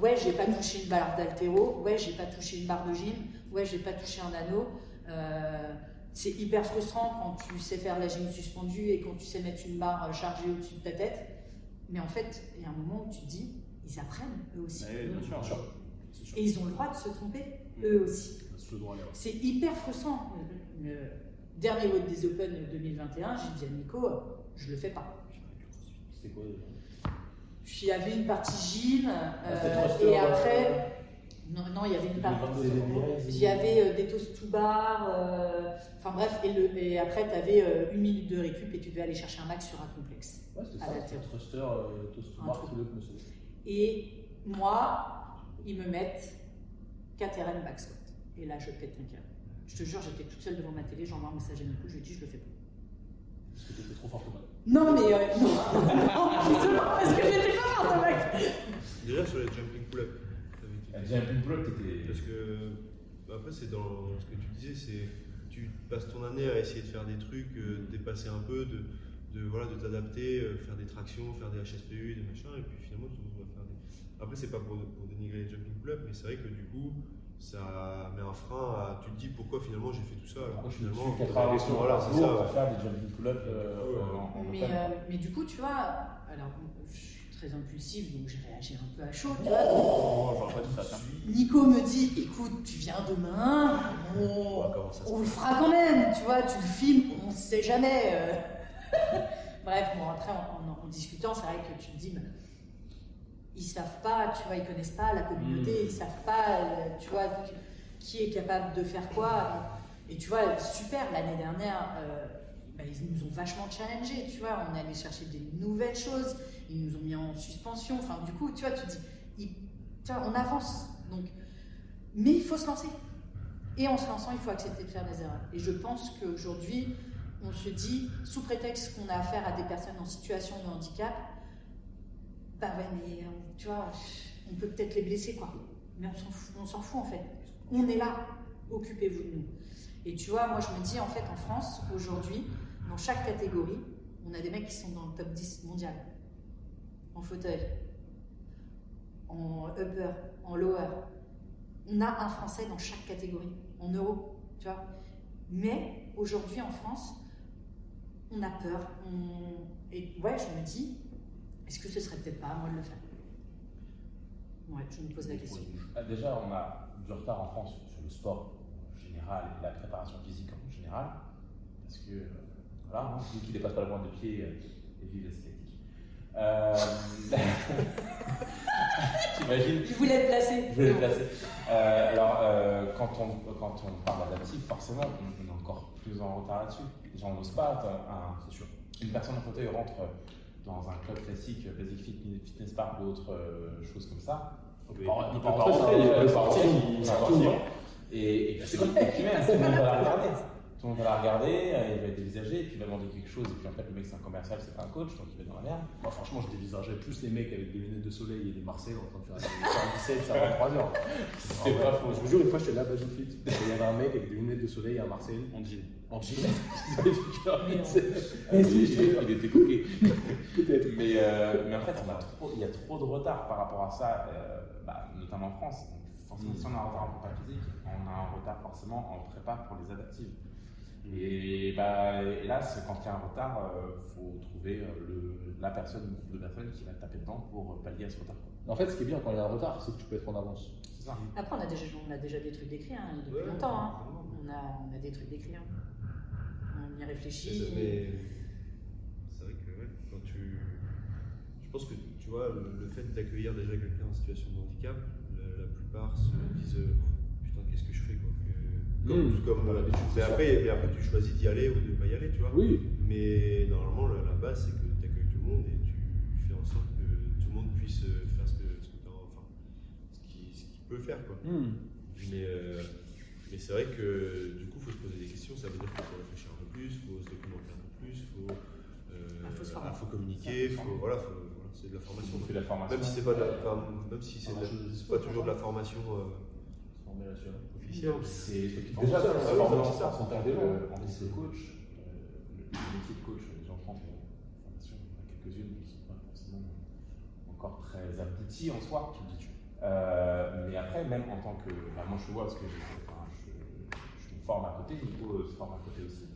ouais, j'ai pas touché une barre d'altéro, ouais, j'ai pas touché une barre de gym, ouais, j'ai pas touché un anneau. Euh, c'est hyper frustrant quand tu sais faire la gym suspendue et quand tu sais mettre une barre chargée au-dessus de ta tête. Mais en fait, il y a un moment où tu te dis, ils apprennent eux aussi. Sûr. Sûr. Et ils ont le droit de se tromper, eux aussi. C'est l'erreur. C'est hyper frustrant. Le, dernier World des Open 2021, j'ai dit à Nico, euh, je le fais pas. C'était quoi Puis il y avait une partie gym, euh, c'était thruster, et euh, après, non, non, il y avait une partie. 22 Puis il y avait euh, des toasts to bar, euh, enfin bref, et, le- et après tu avais une minute de récup et tu devais aller chercher un max sur un complexe. Ouais, c'était ça. C'était. Thruster, euh, Toast to Bar, tout le. Et moi, ils me mettent 4 RN back squat. Et là, je pète un câble. Je te jure, j'étais toute seule devant ma télé, j'envoie un message à Nico, je lui dis, je le fais pas. Parce que t'étais trop fort pour moi. Non, mais. euh, non, justement, parce que j'étais pas forte, mec. Déjà sur les jumping pull-up. devient une bloc, t'étais. Parce que bah, après c'est dans ce que tu disais, c'est tu passes ton année à essayer de faire des trucs, euh, de dépasser un peu, de, de voilà, de t'adapter, euh, faire des tractions, faire des HSPU, des machins, et puis finalement tu te retrouves à faire des. Après c'est pas pour, pour dénigrer les jumping pull-up, mais c'est vrai que du coup ça met un frein à. Tu te dis pourquoi finalement j'ai fait tout ça alors que finalement voilà c'est on va ça. faire des jumping pull-up euh, Ouais. en, en Mais, open. euh, mais du coup, tu vois, alors, je suis très impulsive, donc je réagis un peu à chaud, tu vois. Oh, pas ça, tiens. Nico me dit, écoute, tu viens demain, on le fera quand même, tu vois, tu le filmes, on ne sait jamais. Bref, bon, après, en, en- en discutant, c'est vrai que tu te dis, mais ils savent pas, tu vois, ils connaissent pas la communauté, Mm. ils savent pas, euh, tu vois, qui est capable de faire quoi. Et, tu vois, super, l'année dernière, euh, bah, ils nous ont vachement challengés, tu vois, on est allé chercher des nouvelles choses, ils nous ont mis en suspension, enfin, du coup, tu vois, tu te dis, ils- tu vois, on avance, donc, mais il faut se lancer. Et en se lançant, il faut accepter de faire des erreurs. Et je pense qu'aujourd'hui, on se dit, sous prétexte qu'on a affaire à des personnes en situation de handicap, bah ouais, mais euh, tu vois, on peut peut-être les blesser, quoi. Mais on s'en fout, en fait. On est là, occupez-vous de nous. Et tu vois, moi je me dis, en fait, en France, aujourd'hui, dans chaque catégorie, on a des mecs qui sont dans le top 10 mondial. En fauteuil, en upper, en lower. On a un Français dans chaque catégorie, en euros, tu vois. Mais aujourd'hui en France, on a peur. On... Et ouais, je me dis, est-ce que ce serait peut-être pas à moi de le faire? Ouais, je me pose la question. Ah, Déjà, on a du retard en France sur le sport en général et la préparation physique en général. Parce que, euh, voilà, hein, qui dépasse pas le moins de pied euh, et vive la. Euh... T'imagines? Je voulais être placé. Je vais le placer. Euh, alors, euh, quand, on, quand on parle d'adaptif, forcément, on, encore plus en retard là-dessus. Les gens n'osent pas. un- C'est sûr. Une personne en fauteuil rentre dans un club classique, Basic Fit- Fitness Park ou autre euh, chose comme ça. Il peut pas rentrer, il peut pas pas sortir. Et, et puis, tout le monde va la regarder. Tout le monde va la regarder, euh, il va être dévisagé, et puis il va demander quelque chose, et puis en fait le mec c'est un commercial, c'est pas un coach, donc il va être dans la merde. Moi, franchement, je dévisageais plus les mecs avec des lunettes de soleil et des Marseillais en train de faire des 17 à 23 heures. C'est pas faux. Je vous jure, une fois, j'étais là à et Il y avait un mec avec des lunettes de soleil et un Marseillais On dit. en jean. Il il était. Mais, euh, mais en fait, on a trop, il y a trop de retard par rapport à ça, euh, bah, notamment en France. Donc, forcément, si on a un retard en prépa physique, on a un retard forcément en prépa pour les adaptives. Et bah, hélas, quand il y a un retard, il faut trouver euh, le, la personne ou deux personnes qui va taper dedans pour pallier à ce retard. En fait, ce qui est bien quand il y a un retard, c'est que tu peux être en avance. C'est ça. Après, on a déjà, on a déjà des trucs d'écrit hein, depuis Ouais, longtemps. hein. On, a, on a des trucs d'écrit. hein. On y réfléchit. c'est vrai que ouais, quand tu. Je pense que tu vois, le, le fait d'accueillir déjà quelqu'un en situation de handicap, la, la plupart se disent euh, putain, qu'est-ce que je fais quoi Comme, Mmh. comme, mais, après, mais après, tu choisis d'y aller ou de ne pas y aller, tu vois. Oui. Mais normalement, la, la base, c'est que tu accueilles tout le monde et tu fais en sorte que tout le monde puisse euh, faire ce que, ce que enfin, ce qu'il ce peut faire, quoi. Hmm. Mais, euh, mais c'est vrai que du coup, il faut se poser des questions. Ça veut dire qu'il faut réfléchir un peu plus, il faut se documenter un peu plus, il faut, euh, Ah, faut se former. ah, faut communiquer, faut, voilà, faut- voilà, c'est de la formation. On fait de la formation. Même si c'est pas, de la, enfin, même si c'est Ah, pas toujours de la formation euh, former là-dessus. officielle. C'est Déjà, déjà ça, ça, ça, ça, en tant que coach, euh, le métier de coach, les gens en France ont une formation, il y en a quelques-unes qui ne sont pas forcément encore très abouties en soi. Euh, mais après, même en tant que. bah, moi, je vois parce que enfin, je, je me forme à côté, Nico se forme à côté aussi.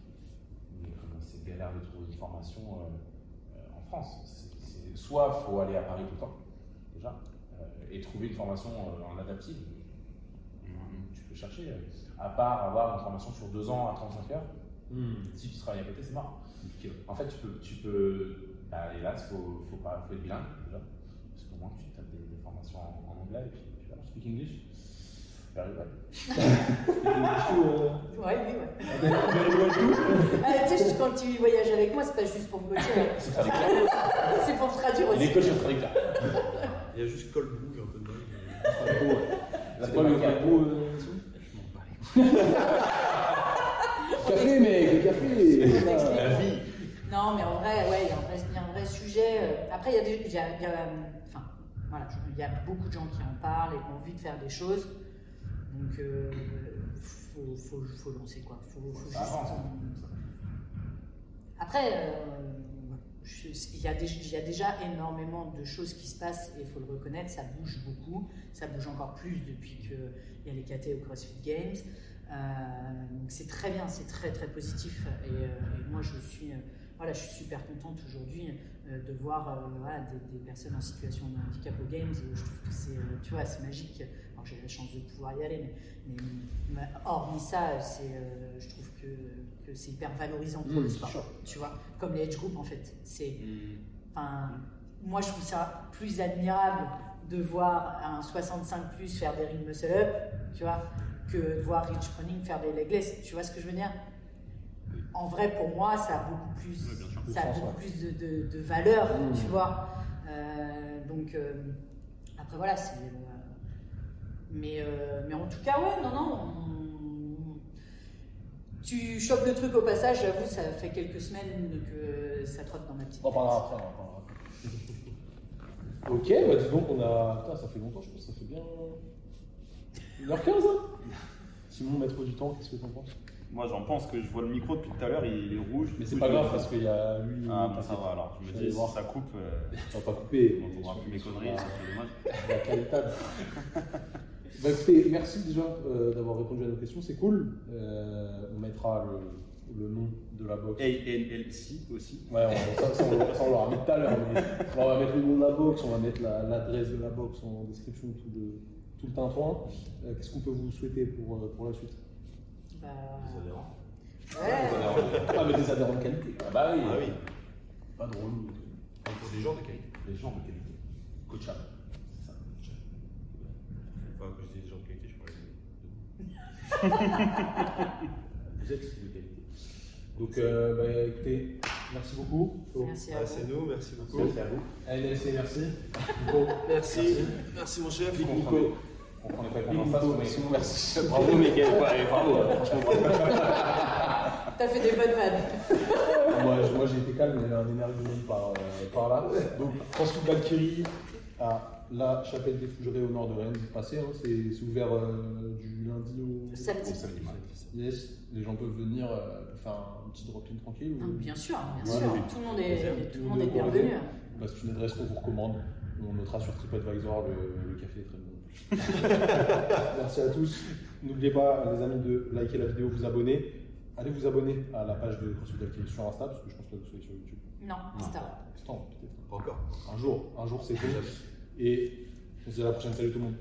Mais c'est galère de trouver une formation euh, euh, en France. C'est- c'est- soit il faut aller à Paris tout le temps, déjà, euh, et trouver une formation euh, en adaptive. Peux chercher, euh, à part avoir une formation sur deux ans à 35 heures, Hmm. si tu travailles à côté, c'est mort. En fait, tu peux, tu peux bah, hélas, il faut, faut, pas, faut être bilingue déjà, parce qu'au moins tu tapes des, des formations en, en anglais et puis tu vas Speak English Very well. Speak English too, Ouais, oui, ouais. very well too. Ah, tu sais, quand tu voyages avec moi, c'est pas juste pour me coacher. C'est pour traduire aussi. Les coachs sont traducteurs. Il y a juste Colbou, un peu de mal. C'est quoi le pas mot euh, Café, mec, le café La vie. Non, mais en vrai, ouais, il y a un vrai, il y a un vrai sujet. euh, Après, il y a des, il y a, y a, euh, enfin, voilà, il y a beaucoup de gens qui en parlent et qui ont envie de faire des choses. Donc, euh, faut, faut, faut lancer quoi. Faut, juste- hein. Après, euh, il, y a déjà, il y a déjà énormément de choses qui se passent et il faut le reconnaître, ça bouge beaucoup. Ça bouge encore plus depuis qu'il y a les KT au CrossFit Games. Euh, donc c'est très bien, c'est très très positif. Et, euh, et moi, je suis, euh, voilà, je suis super contente aujourd'hui euh, de voir euh, voilà, des, des personnes en situation de handicap aux Games. Je trouve que c'est, euh, tu vois, c'est magique. Alors j'ai la chance de pouvoir y aller, mais, mais, mais hormis ça, c'est, euh, je trouve que, que c'est hyper valorisant pour Mmh, le sport. sûr. Tu vois, comme les edge group en fait. C'est, enfin, moi je trouve ça plus admirable de voir un 65 plus faire des ring muscle up, tu vois, que de voir Rich Froning faire des legless. Tu vois ce que je veux dire? En vrai, pour moi, ça a beaucoup plus, ça a sens, beaucoup plus de, de- de valeur, Mmh. tu vois. Euh, donc euh, après voilà, c'est. euh, mais, euh, mais en tout cas, ouais, non, non. on- Tu chopes le truc au passage, j'avoue, ça fait quelques semaines que ça trotte dans ma petite On parlera après, on parlera après. Ok, bah dis donc, on a. Putain, ça fait longtemps, je pense que ça fait bien. 1h15 hein Simon, maître du temps, qu'est-ce que t'en penses? Moi, j'en pense que je vois le micro depuis tout à l'heure, il est rouge. Mais c'est pas grave parce qu'il y a lui. Ah, bah ça va alors. Je me dis, si voir. ça coupe, euh, On va pas couper. on n'entendra plus mes conneries, ça serait dommage. la qualité. bah écoutez, merci déjà euh, d'avoir répondu à nos questions, c'est cool. Euh, on mettra le, le nom de la box. ANLC aussi. Ouais, on, ça, ça, on, ça, on l'aura mis tout à l'heure. mais On va mettre le nom de la box, on va mettre la- l'adresse de la box en description, tout, de, tout le tintouin. Euh, Qu'est-ce qu'on peut vous souhaiter pour, euh, pour la suite? Bah, Les adhérents. ouais. Ah, mais des adhérents de qualité. Ah bah oui. Ah oui, Pas pour des gens de qualité. Les gens de qualité. Coachable. C'est ça. Enfin, quand je dis des gens de qualité, je parlais de. Vous êtes. Donc, euh, bah, écoutez, merci beaucoup. Merci à Ah, vous. nous, merci beaucoup. Merci à vous. Merci. Nico. Merci. Merci mon chef. Big On Nico. prenait- On pas Big comment ça, Nico, mais Simon, merci. Bravo, Miguel. Bravo. Franchement, bravo. T'as fait des bonnes vannes. moi, j'ai été calme, il y avait un énergumène par, euh, par là. Donc, CrossFit Valkyrie à la chapelle des Fougerets au nord de Rennes. Vous passez, hein, c'est c'est ouvert euh, du lundi au Samedi. Au samedi matin. Yes, les gens peuvent venir euh, faire un petit drop-in tranquille. Ah, ou- Bien sûr, bien Ouais, sûr. oui. Tout le monde est, tout le monde est Tout le monde bienvenu. Bah, c'est une adresse qu'on vous recommande. On notera sur TripAdvisor, le, le café est très bon. Merci à tous. N'oubliez pas, les amis, de liker la vidéo, vous abonner. allez vous abonner à la page de CrossFit Alchemy sur Insta, parce que je pense que vous soyez sur YouTube. Non, Insta. Attends, peut-être. Pas encore. Un jour, un jour c'est tout. Et on se dit à la prochaine. Salut tout le monde.